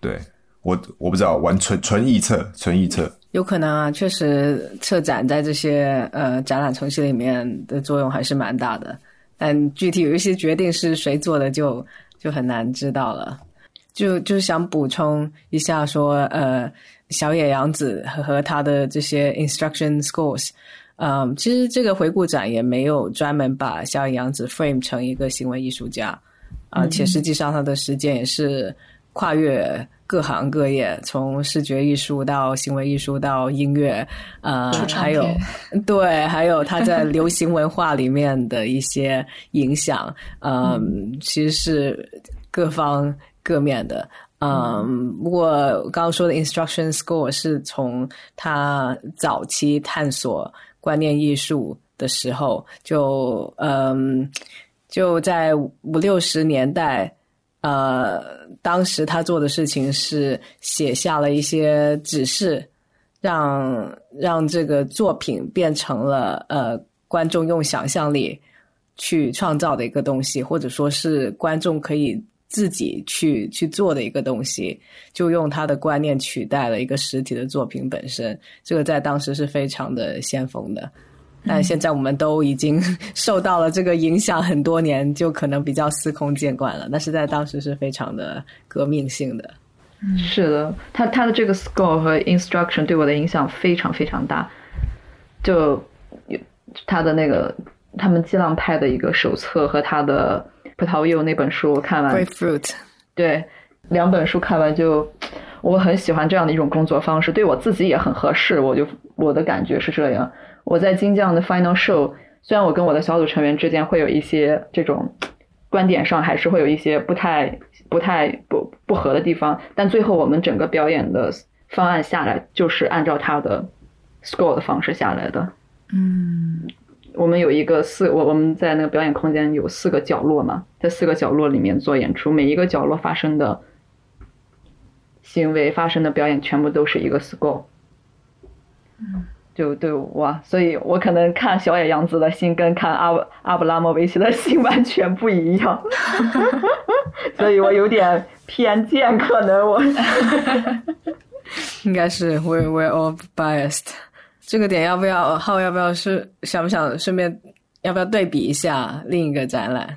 对我我不知道，玩纯纯臆测，纯臆测。有可能啊，确实策展在这些呃展览程序里面的作用还是蛮大的，但具体有一些决定是谁做的就就很难知道了。就就是想补充一下说，呃，小野洋子和和他的这些 instruction scores，嗯，其实这个回顾展也没有专门把小野洋子 frame 成一个行为艺术家，而且实际上他的实践也是跨越各行各业，从视觉艺术到行为艺术到音乐，呃还有 [laughs] 对，还有他在流行文化里面的一些影响，[laughs] 嗯，其实是各方各面的。嗯，不过刚刚说的 instruction score 是从他早期探索观念艺术的时候，就嗯，就在五六十年代，呃，当时他做的事情是写下了一些指示，让让这个作品变成了呃观众用想象力去创造的一个东西，或者说是观众可以自己去去做的一个东西，就用他的观念取代了一个实体的作品本身。这个在当时是非常的先锋的。但现在我们都已经 [laughs] 受到了这个影响很多年，就可能比较司空见惯了。那是在当时是非常的革命性的。是的，他他的这个 score 和 instruction 对我的影响非常非常大。就有他的那个他们激浪派的一个手册和他的葡萄柚那本书我看完，Grapefruit，对，两本书看完就我很喜欢这样的一种工作方式，对我自己也很合适。我就我的感觉是这样。我在金匠的 final show 虽然我跟我的小组成员之间会有一些这种观点上还是会有一些不太不太不不合的地方，但最后我们整个表演的方案下来就是按照他的 score 的方式下来的。嗯我们有一个四，我我们在那个表演空间有四个角落嘛，在四个角落里面做演出，每一个角落发生的行为、发生的表演，全部都是一个 score。就对哇，所以我可能看小野洋子的心跟看阿阿布拉莫维奇的心完全不一样，[laughs] 所以我有点偏见，可能我 [laughs] 应该是 we we're all biased。这个点要不要浩要不要是想不想顺便要不要对比一下另一个展览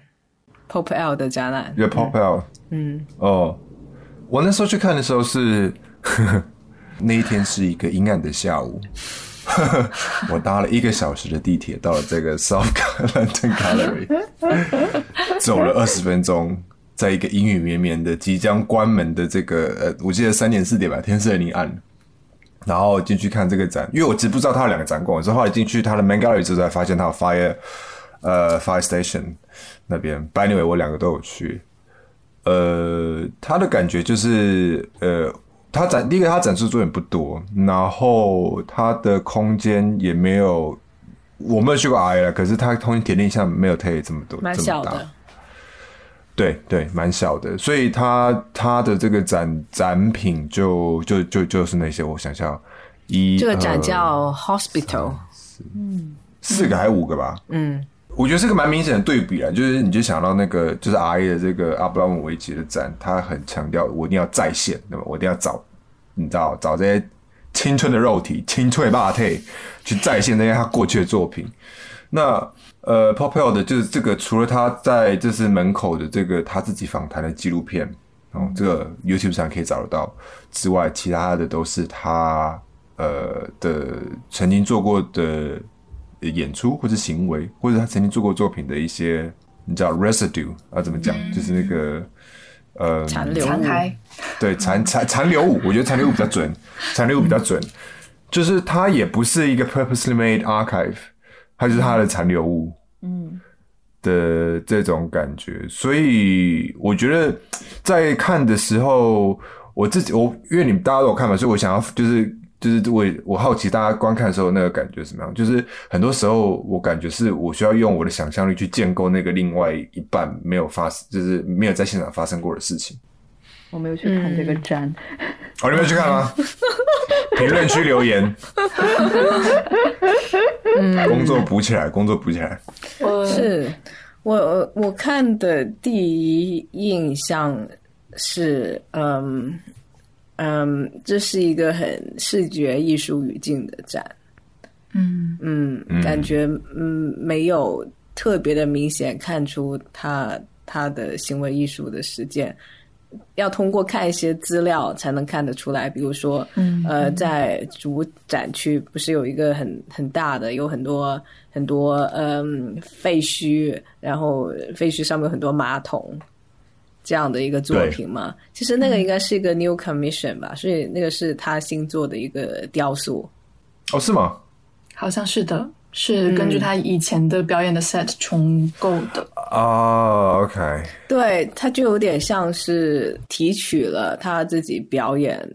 Pop L 的展览？有 pop out 嗯，哦。我那时候去看的时候是 [laughs] 那一天是一个阴暗的下午，[laughs] 我搭了一个小时的地铁到了这个 South London Gallery，走了二十分钟，在一个阴雨绵绵的即将关门的这个呃，我记得三点四点吧，天色已经暗了。然后进去看这个展，因为我只不知道它有两个展馆，我是后来进去它的 Main Gallery 之后才发现它有 Fire 呃 Fire Station 那边。By anyway，我两个都有去。呃，它的感觉就是呃，它展第一个它展示作品不多，然后它的空间也没有我没有去过 I 了，可是它空间铁定像没有 Tay 这么多，蛮小的。对对，蛮小的，所以它它的这个展展品就就就就是那些，我想想，一这个展叫 Hospital 嗯。四个还是五个吧？嗯，我觉得是个蛮明显的对比啊，就是你就想到那个就是 R A 的这个阿布拉姆维奇的展，他很强调我一定要在线，对吧？我一定要找你知道找这些青春的肉体、青春的霸体去再现那些他过去的作品。那呃 p o p e l 的就是这个，除了他在就是门口的这个他自己访谈的纪录片，哦，这个 YouTube 上可以找得到之外，其他的都是他呃的曾经做过的演出或者行为，或者他曾经做过作品的一些，你知道 residue 啊怎么讲，就是那个呃残留物。残骸，对残残残留物，[laughs] 我觉得残留物比较准，残留物比较准，就是它也不是一个 purposely made archive，它就是它的残留物，嗯。的这种感觉，所以我觉得在看的时候，我自己我因为你们大家都有看嘛，所以我想要就是。就是我我好奇大家观看的时候那个感觉怎么样？就是很多时候我感觉是我需要用我的想象力去建构那个另外一半没有发生，就是没有在现场发生过的事情。我没有去看这个展，哦，你没有去看吗？评论区留言。工作补起来，工作补起来。我是我我我看的第一印象是，嗯嗯，这是一个很视觉艺术语境的展，嗯。嗯，感觉嗯没有特别的明显看出他他的行为艺术的实践。要通过看一些资料才能看得出来，比如说，嗯呃，在主展区不是有一个很很大的，有很多很多嗯废墟，然后废墟上面有很多马桶这样的一个作品嘛？其实那个应该是一个 new commission 吧，所以那个是他新做的一个雕塑。哦，是吗？好像是的，是根据他以前的表演的 set 重构的。啊，OK，对，他就有点像是提取了他自己表演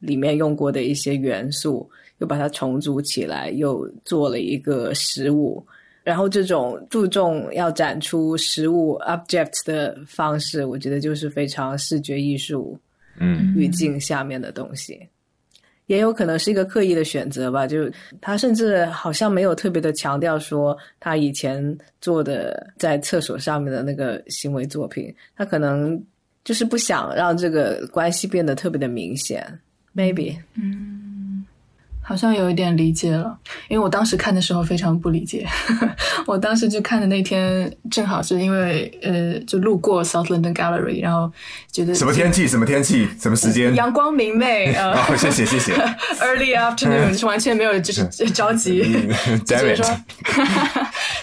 里面用过的一些元素，又把它重组起来，又做了一个实物。然后这种注重要展出实物 object 的方式，我觉得就是非常视觉艺术嗯语境下面的东西。也有可能是一个刻意的选择吧，就他甚至好像没有特别的强调说他以前做的在厕所上面的那个行为作品，他可能就是不想让这个关系变得特别的明显，maybe。好像有一点理解了，因为我当时看的时候非常不理解。[laughs] 我当时就看的那天正好是因为呃，就路过 South London Gallery，然后觉得什么天气？什么天气？什么时间？阳光明媚 [laughs] 呃哦，谢谢谢谢。[laughs] early afternoon 就是完全没有就是着急，就 Damn 是说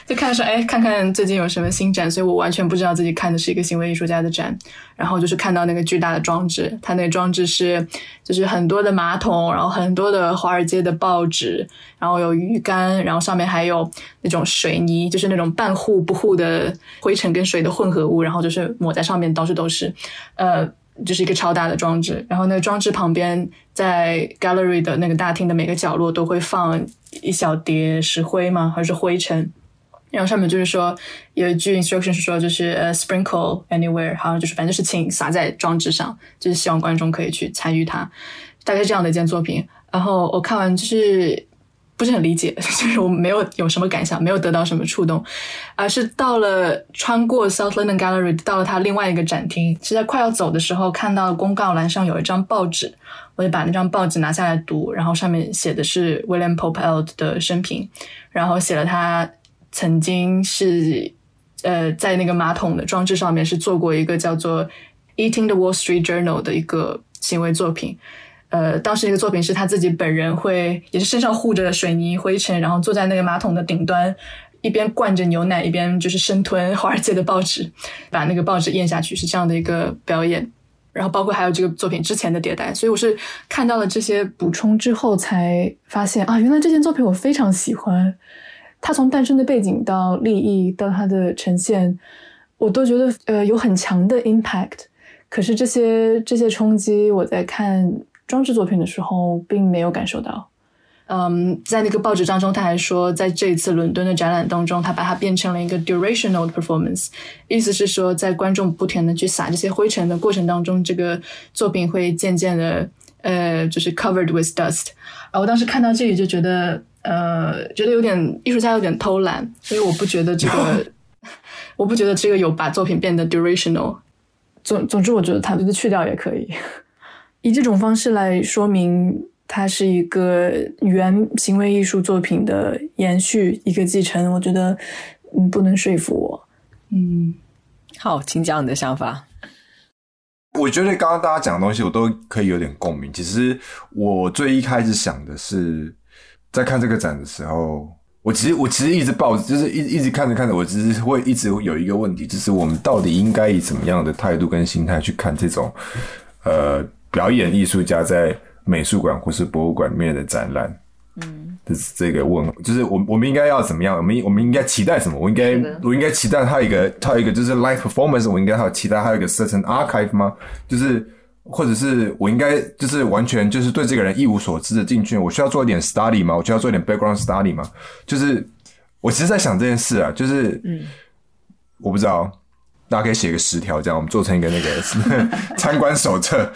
就看说哎，看看最近有什么新展，所以我完全不知道自己看的是一个行为艺术家的展。然后就是看到那个巨大的装置，它那个装置是就是很多的马桶，然后很多的华尔街的报纸，然后有鱼竿，然后上面还有那种水泥，就是那种半糊不糊的灰尘跟水的混合物，然后就是抹在上面，到处都是，呃，就是一个超大的装置。然后那个装置旁边，在 gallery 的那个大厅的每个角落都会放一小叠石灰吗？还是灰尘？然后上面就是说有一句 instruction 是说就是呃 sprinkle anywhere，好像就是反正就是请洒在装置上，就是希望观众可以去参与它，大概这样的一件作品。然后我看完就是不是很理解，[laughs] 就是我没有有什么感想，没有得到什么触动，而是到了穿过 South London Gallery，到了它另外一个展厅，是在快要走的时候看到公告栏上有一张报纸，我就把那张报纸拿下来读，然后上面写的是 William Pope Eld 的生平，然后写了他。曾经是，呃，在那个马桶的装置上面是做过一个叫做《Eating the Wall Street Journal》的一个行为作品。呃，当时那个作品是他自己本人会，也是身上护着水泥灰尘，然后坐在那个马桶的顶端，一边灌着牛奶，一边就是生吞华尔街的报纸，把那个报纸咽下去，是这样的一个表演。然后包括还有这个作品之前的迭代，所以我是看到了这些补充之后，才发现啊，原来这件作品我非常喜欢。它从诞生的背景到利益到它的呈现，我都觉得呃有很强的 impact。可是这些这些冲击，我在看装置作品的时候并没有感受到。嗯，在那个报纸当中，他还说，在这一次伦敦的展览当中，他把它变成了一个 durational performance，意思是说，在观众不停的去撒这些灰尘的过程当中，这个作品会渐渐的呃就是 covered with dust。啊，我当时看到这里就觉得。呃，觉得有点艺术家有点偷懒，所以我不觉得这个，[laughs] 我不觉得这个有把作品变得 durational。总总之，我觉得它去掉也可以，以这种方式来说明它是一个原行为艺术作品的延续，一个继承。我觉得嗯，不能说服我。嗯，好，请讲你的想法。我觉得刚刚大家讲的东西，我都可以有点共鸣。其实我最一开始想的是。在看这个展的时候，我其实我其实一直抱，就是一一直看着看着，我只是会一直有一个问题，就是我们到底应该以怎么样的态度跟心态去看这种呃表演艺术家在美术馆或是博物馆里面的展览？嗯，就是这个问，就是我我们应该要怎么样？我们我们应该期待什么？我应该我应该期待他一个他一个就是 live performance，我应该还有期待他有一个 certain archive 吗？就是。或者是我应该就是完全就是对这个人一无所知的进去，我需要做一点 study 吗？我需要做一点 background study 吗？就是我其实在想这件事啊，就是嗯，我不知道，大家可以写个十条，这样我们做成一个那个 [laughs] 参观手册。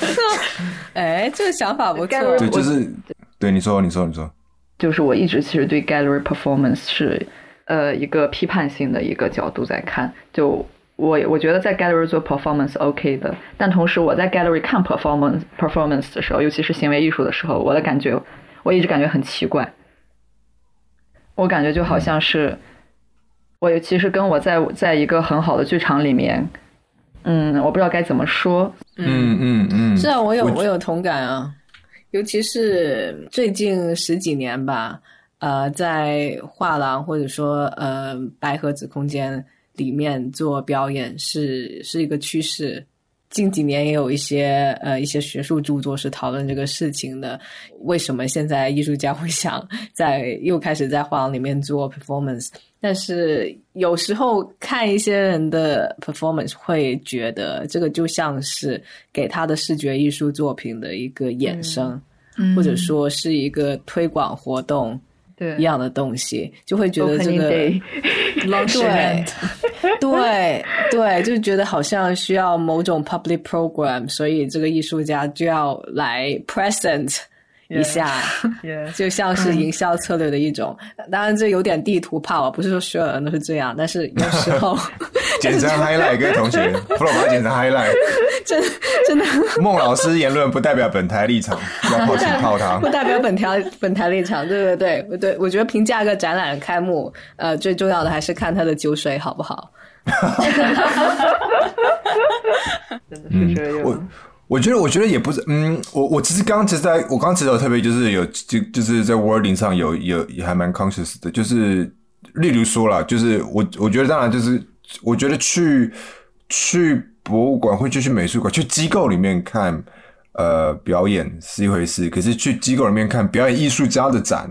[laughs] 哎，这个想法不错。对，就是对你说，你说，你说，就是我一直其实对 gallery performance 是呃一个批判性的一个角度在看，就。我我觉得在 gallery 做 performance OK 的，但同时我在 gallery 看 performance performance 的时候，尤其是行为艺术的时候，我的感觉我一直感觉很奇怪。我感觉就好像是，我其实跟我在在一个很好的剧场里面，嗯，我不知道该怎么说。嗯嗯嗯，是啊，我有我有同感啊，尤其是最近十几年吧，呃，在画廊或者说呃白盒子空间。里面做表演是是一个趋势，近几年也有一些呃一些学术著作是讨论这个事情的。为什么现在艺术家会想在又开始在画廊里面做 performance？但是有时候看一些人的 performance 会觉得这个就像是给他的视觉艺术作品的一个衍生，嗯或者说是一个推广活动。一样的东西，就会觉得这个 [laughs] [laughs] 对对对，就觉得好像需要某种 public program，所以这个艺术家就要来 present。一下，[laughs] 就像是营销策略的一种。当然，这有点地图炮啊，不是说所有人都是这样。但是有时候，简称 highlight，各位同学，[laughs] 弗洛巴简称 highlight。真真的，孟老师言论不代表本台立场，[laughs] 要泡请泡他，不代表本条本台立场。对对对对，我觉得评价个展览开幕，呃，最重要的还是看他的酒水好不好。真的是这样。我觉得，我觉得也不是，嗯，我我其实刚刚其实在我刚刚其实有特别就是有就就是在 wording 上有有也还蛮 conscious 的，就是例如说了，就是我我觉得当然就是我觉得去去博物馆或者去美术馆去机构里面看呃表演是一回事，可是去机构里面看表演艺术家的展，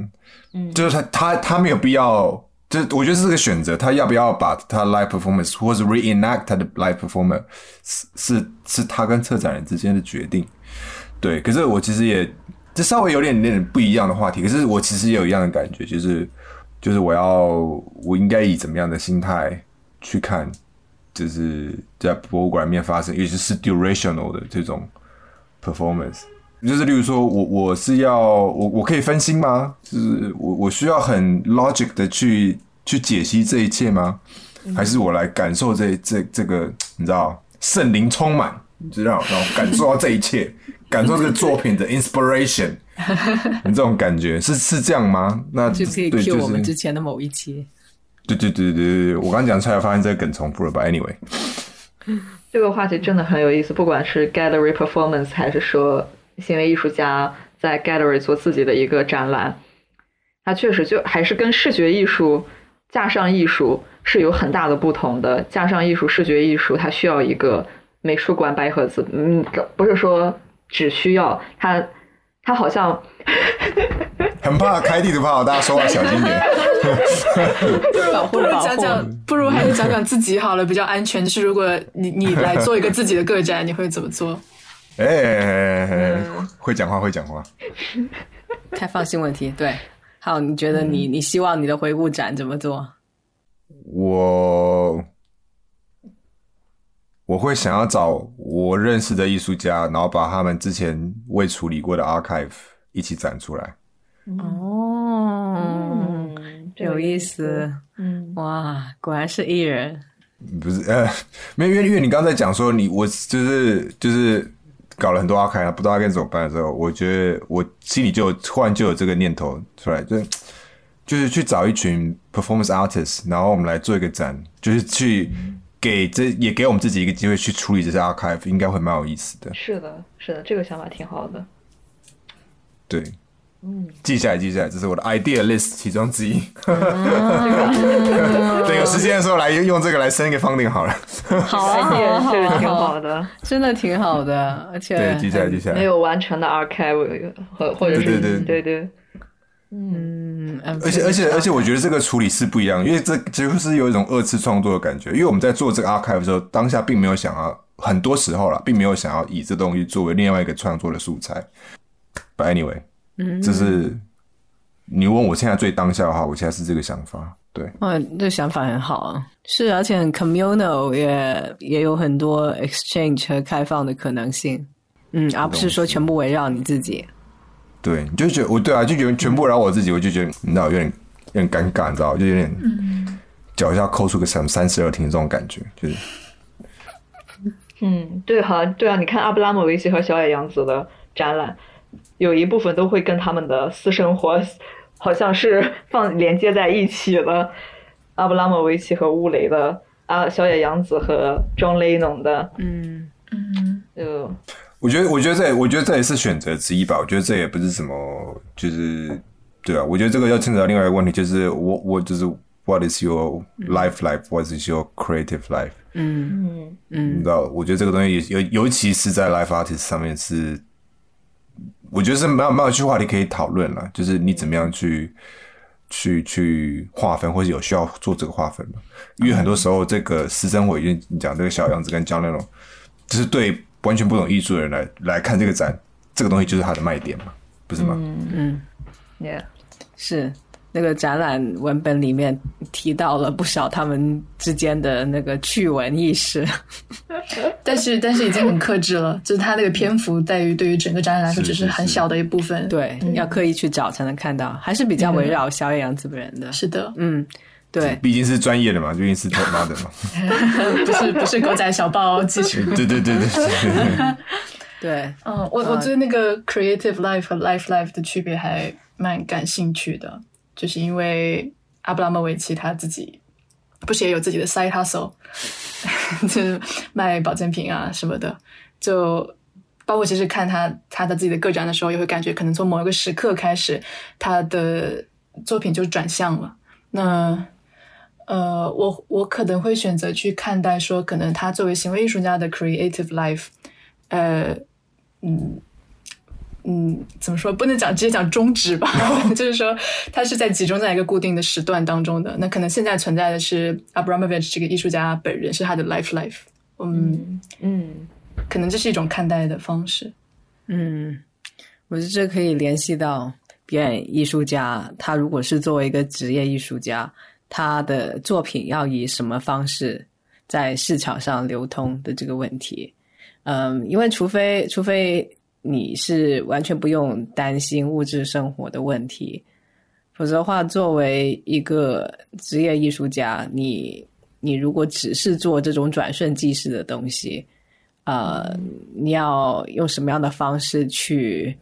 嗯，就是他他他没有必要，就我觉得是个选择，他要不要把他 live performance 或者 reenact 他的 live performance 是是是他跟策展人之间的决定，对，可是我其实也这稍微有点点不一样的话题，可是我其实也有一样的感觉，就是就是我要我应该以怎么样的心态去看。就是在博物馆里面发生，尤其是 durational 的这种 performance，就是例如说我我是要我我可以分心吗？就是我我需要很 logic 的去去解析这一切吗？还是我来感受这这这个你知道圣灵充满，知道让我感受到这一切，[laughs] 感受这个作品的 inspiration，[laughs] 你这种感觉是是这样吗？那就可以 cue 我们之前的某一期。对对对对对我刚讲出来发现这个梗重复了吧？Anyway，这个话题真的很有意思，不管是 gallery performance 还是说行为艺术家在 gallery 做自己的一个展览，它确实就还是跟视觉艺术、架上艺术是有很大的不同的。架上艺术、视觉艺术，它需要一个美术馆白盒子，嗯，不是说只需要它，它好像。[laughs] 很怕开地图炮，大家说话小心点。[laughs] 不如讲讲，不如还是讲讲自己好了，比较安全。就是如果你你来做一个自己的个展，你会怎么做？哎，会讲话，会讲话。开放性问题，对。好，你觉得你你希望你的回顾展怎么做？我我会想要找我认识的艺术家，然后把他们之前未处理过的 archive 一起展出来。哦，有意思，嗯，哇，果然是艺人，不是呃，没有，因为因为你刚才讲说你我就是就是搞了很多阿开啊，不知道该怎么办的时候，我觉得我心里就突然就有这个念头出来，就就是去找一群 performance artists，然后我们来做一个展，就是去给这也给我们自己一个机会去处理这些 archive，应该会蛮有意思的。是的，是的，这个想法挺好的。对。嗯，记下来，记下来，这是我的 idea list 其中之一。等有时间的时候来用这个来生一个方定好了。好，idea 这个挺好的，真的挺好的，而且对，记下来，记下来。没有完成的 archive 或或者是对对对对，嗯，而且而且而且，我觉得这个处理是不一样，因为这几乎是有一种二次创作的感觉。因为我们在做这个 archive 的时候，当下并没有想要，很多时候了，并没有想要以这东西作为另外一个创作的素材。But anyway。这是你问我现在最当下的话，我现在是这个想法。对，嗯，这想法很好啊，是而且很 communal，也也有很多 exchange 和开放的可能性。嗯，而不是说全部围绕你自己。对，你就觉得我对啊，就觉得全部围绕我自己，我就觉得你知道有点有点尴尬，你知道，就有点脚下抠出个什么三十二停这种感觉，就是。嗯，对，好，对啊，你看阿布拉莫维奇和小野洋子的展览。有一部分都会跟他们的私生活，好像是放连接在一起的。阿布拉莫维奇和乌雷的，啊，小野洋子和 John Lennon 的，嗯嗯，就我觉得，我觉得这，我觉得这也是选择之一吧。我觉得这也不是什么，就是对啊。我觉得这个要牵扯到另外一个问题，就是我我就是 What is your life life？What is your creative life？嗯嗯嗯，你知道，我觉得这个东西尤尤其是在 life artist 上面是。我觉得是没有没有一句话题可以讨论了，就是你怎么样去去去划分，或者有需要做这个划分吗？因为很多时候，这个私生活，因为你讲这个小杨子跟江那种，就是对完全不懂艺术的人来来看这个展，这个东西就是它的卖点嘛，不是吗？嗯嗯，Yeah，是。那个展览文本里面提到了不少他们之间的那个趣闻轶事，[laughs] 但是但是已经很克制了，就是它那个篇幅在于对于整个展览来说只是很小的一部分，对，要刻意去找才能看到，还是比较围绕小野洋子本人的，是的，嗯，对，毕竟是专业的嘛，毕竟是他妈的嘛，[laughs] 不是不是狗仔小报技术，对对对对对，[laughs] 嗯，我我对那个 creative life 和 life life 的区别还蛮感兴趣的。就是因为阿布拉莫维奇他自己不是也有自己的 side hustle，[laughs] 就是卖保健品啊什么的，就包括其实看他他的自己的个展的时候，也会感觉可能从某一个时刻开始，他的作品就转向了。那呃，我我可能会选择去看待说，可能他作为行为艺术家的 creative life，呃，嗯，嗯，怎么说？不能讲直接讲终止吧，[laughs] 就是说它是在集中在一个固定的时段当中的。那可能现在存在的是 Abramovich 这个艺术家本人是他的 life life。嗯嗯，可能这是一种看待的方式。嗯，我觉得这可以联系到表演艺术家，他如果是作为一个职业艺术家，他的作品要以什么方式在市场上流通的这个问题。嗯，因为除非除非。你是完全不用担心物质生活的问题，否则的话，作为一个职业艺术家，你你如果只是做这种转瞬即逝的东西，呃，你要用什么样的方式去？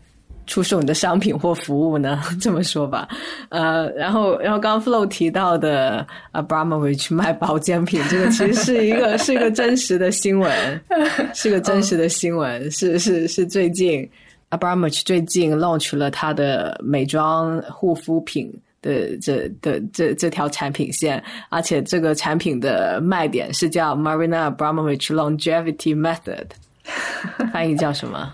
出售你的商品或服务呢？[laughs] 这么说吧，呃，然后，然后刚刚 Flow 提到的 Abramovich 卖保健品，这个其实是一个 [laughs] 是一个真实的新闻，是个真实的新闻，是是是最近 Abramovich 最近 launch 了他的美妆护肤品的这的这这条产品线，而且这个产品的卖点是叫 Marina Abramovich Longevity Method，[laughs] 翻译叫什么？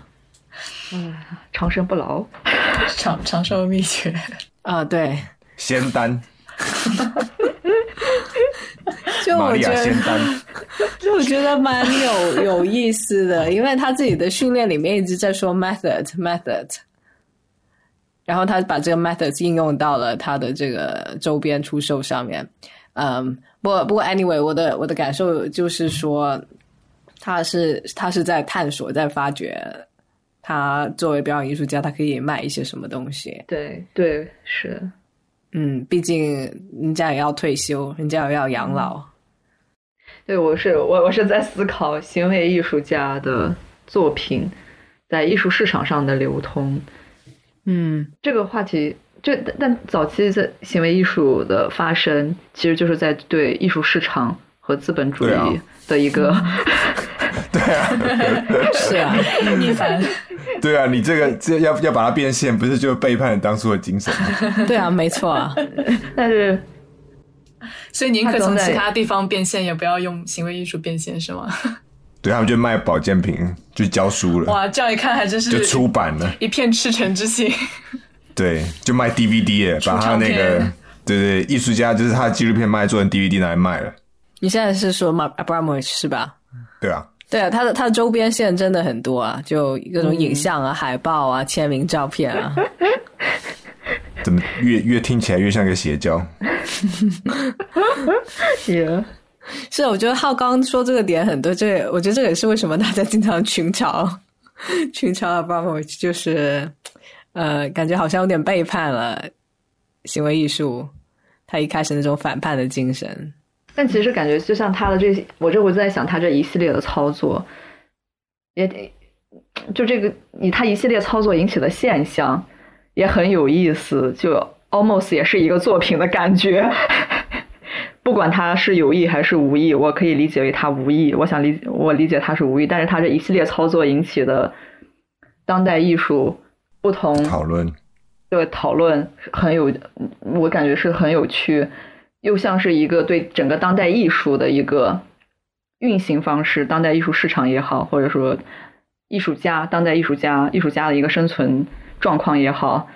嗯，长生不老，[laughs] 长长寿秘诀啊，对，仙丹，[laughs] 就我觉得，仙丹，[laughs] 就我觉得蛮有有意思的，因为他自己的训练里面一直在说 method method，然后他把这个 method 应用到了他的这个周边出售上面，嗯，不过不过 anyway，我的我的感受就是说，他是他是在探索，在发掘。他作为表演艺术家，他可以卖一些什么东西？对对是，嗯，毕竟人家也要退休，人家也要养老。对，我是我我是在思考行为艺术家的作品在艺术市场上的流通。嗯，这个话题，这但早期在行为艺术的发生，其实就是在对艺术市场和资本主义的一个。[laughs] 对啊，是啊，逆反。对啊，你这个这要要把它变现，不是就背叛了当初的精神吗？[laughs] 对啊，没错啊。[laughs] 但是，所以宁可从其他地方变现，也不要用行为艺术变现，是吗？对他们就卖保健品，就教书了。哇，这样一看还真是就出版了，一片赤诚之心。对，就卖 DVD 把他那个对对艺术家就是他的纪录片卖做成 DVD 拿来卖了。你现在是说 Abramovich 是吧？对啊。对啊，他的他的周边线真的很多啊，就各种影像啊、海报啊、签名照片啊。[laughs] 怎么越越听起来越像个邪教？[laughs] 是，是，我觉得浩刚说这个点很多，这我觉得这也是为什么大家经常群嘲 [laughs] 群嘲阿巴莫，就是呃，感觉好像有点背叛了行为艺术，他一开始那种反叛的精神。但其实感觉就像他的这，我这我就在想他这一系列的操作，也得就这个以他一系列操作引起的现象也很有意思，就 almost 也是一个作品的感觉。[laughs] 不管他是有意还是无意，我可以理解为他无意。我想理我理解他是无意，但是他这一系列操作引起的当代艺术不同讨论，对讨论很有，我感觉是很有趣。又像是一个对整个当代艺术的一个运行方式，当代艺术市场也好，或者说艺术家、当代艺术家、艺术家的一个生存状况也好，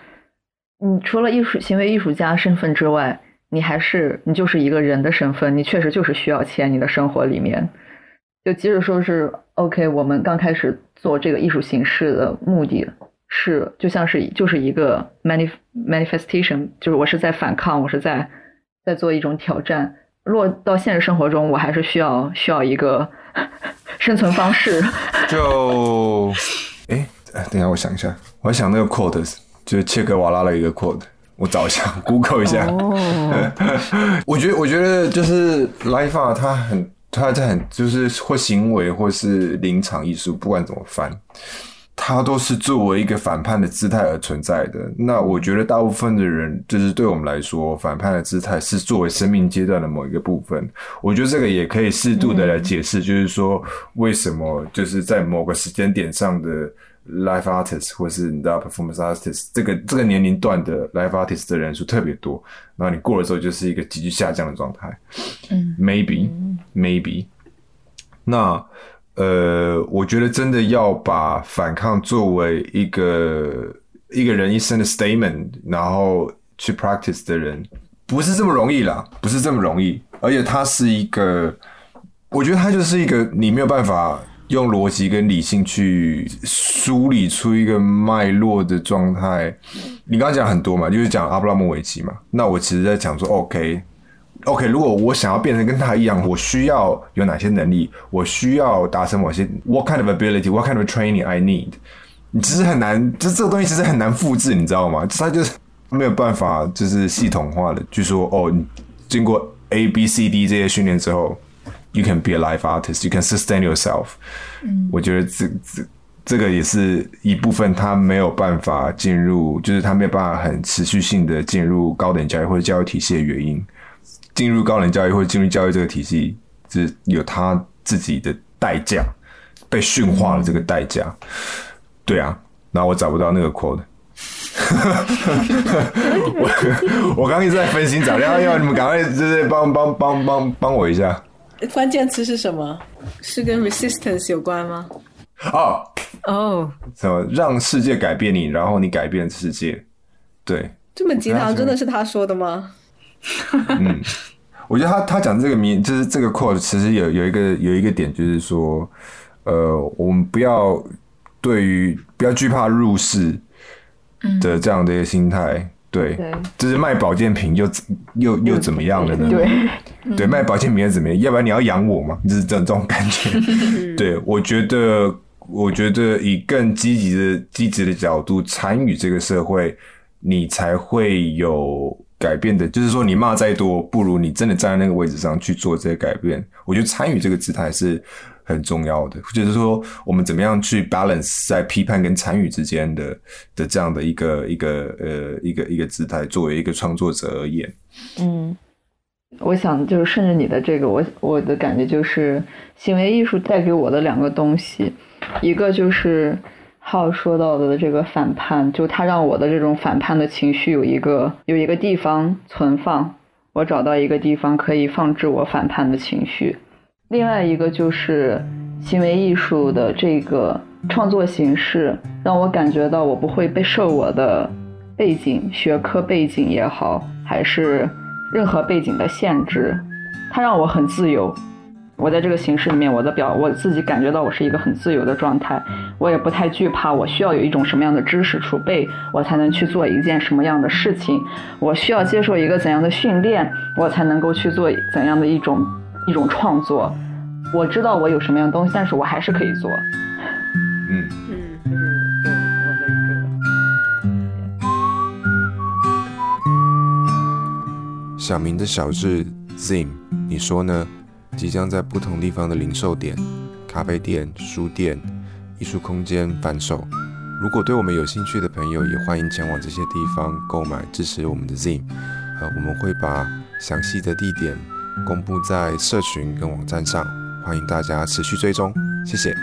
你除了艺术行为艺术家身份之外，你还是你就是一个人的身份，你确实就是需要钱，你的生活里面，就即使说是 OK，我们刚开始做这个艺术形式的目的是，就像是就是一个 manif manifestation，就是我是在反抗，我是在。在做一种挑战，落到现实生活中，我还是需要需要一个 [laughs] 生存方式。[laughs] 就，哎，等下我想一下，我想那个 quote 就是切格瓦拉的一个 quote，我找一下，Google 一下。[laughs] 我觉得，我觉得就是 life 啊，它很，它在很，就是或行为或是临场艺术，不管怎么翻。它都是作为一个反叛的姿态而存在的。那我觉得大部分的人，就是对我们来说，反叛的姿态是作为生命阶段的某一个部分。我觉得这个也可以适度的来解释，就是说为什么就是在某个时间点上的 life artist 或是你知道 performance artist 这个这个年龄段的 life artist 的人数特别多，然后你过了之后就是一个急剧下降的状态。嗯，maybe maybe 那。呃，我觉得真的要把反抗作为一个一个人一生的 statement，然后去 practice 的人，不是这么容易啦，不是这么容易。而且它是一个，我觉得它就是一个你没有办法用逻辑跟理性去梳理出一个脉络的状态。你刚刚讲很多嘛，就是讲阿布拉莫维奇嘛。那我其实在讲说，OK。OK，如果我想要变成跟他一样，我需要有哪些能力？我需要达成某些 What kind of ability? What kind of training I need? 你其实很难，就这个东西其实很难复制，你知道吗？它就是没有办法，就是系统化的，就说哦，你经过 A B C D 这些训练之后，You can be a life artist, you can sustain yourself。嗯，我觉得这这这个也是一部分，他没有办法进入，就是他没有办法很持续性的进入高等教育或者教育体系的原因。进入高等教育或者进入教育这个体系，是有他自己的代价，被驯化了这个代价。对啊，然后我找不到那个 quote，我 [laughs] 我刚刚一直在分心找，要要你们赶快就是帮帮帮帮帮我一下。关键词是什么？是跟 resistance 有关吗？哦哦，什么让世界改变你，然后你改变世界？对，这么鸡汤真的是他说的吗？嗯，我觉得他他讲这个名就是这个 quote，其实有有一个有一个点，就是说，呃，我们不要对于不要惧怕入世的这样的一个心态，对，就是卖保健品又又又怎么样了呢？对，对，卖保健品又怎么样？要不然你要养我嘛？就是这种这种感觉。[laughs] 对，我觉得我觉得以更积极的积极的角度参与这个社会，你才会有。改变的，就是说你骂再多，不如你真的站在那个位置上去做这些改变。我觉得参与这个姿态是很重要的，就是说我们怎么样去 balance 在批判跟参与之间的的这样的一个一个呃一个一个姿态，作为一个创作者而言。嗯，我想就是顺着你的这个，我我的感觉就是行为艺术带给我的两个东西，一个就是。浩说到的这个反叛，就他让我的这种反叛的情绪有一个有一个地方存放，我找到一个地方可以放置我反叛的情绪。另外一个就是行为艺术的这个创作形式，让我感觉到我不会被受我的背景、学科背景也好，还是任何背景的限制，它让我很自由。我在这个形式里面，我的表我自己感觉到我是一个很自由的状态，我也不太惧怕。我需要有一种什么样的知识储备，我才能去做一件什么样的事情？我需要接受一个怎样的训练，我才能够去做怎样的一种一种创作？我知道我有什么样的东西，但是我还是可以做。嗯嗯，这是对我的一个小明的小智 Zim，你说呢？即将在不同地方的零售点、咖啡店、书店、艺术空间贩售。如果对我们有兴趣的朋友，也欢迎前往这些地方购买，支持我们的 Zine。呃，我们会把详细的地点公布在社群跟网站上，欢迎大家持续追踪。谢谢。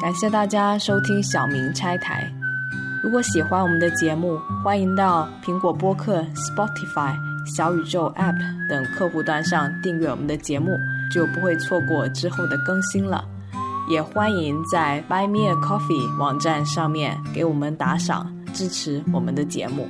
感谢大家收听小明拆台。如果喜欢我们的节目，欢迎到苹果播客、Spotify。小宇宙 App 等客户端上订阅我们的节目，就不会错过之后的更新了。也欢迎在 Buy Me a Coffee 网站上面给我们打赏，支持我们的节目。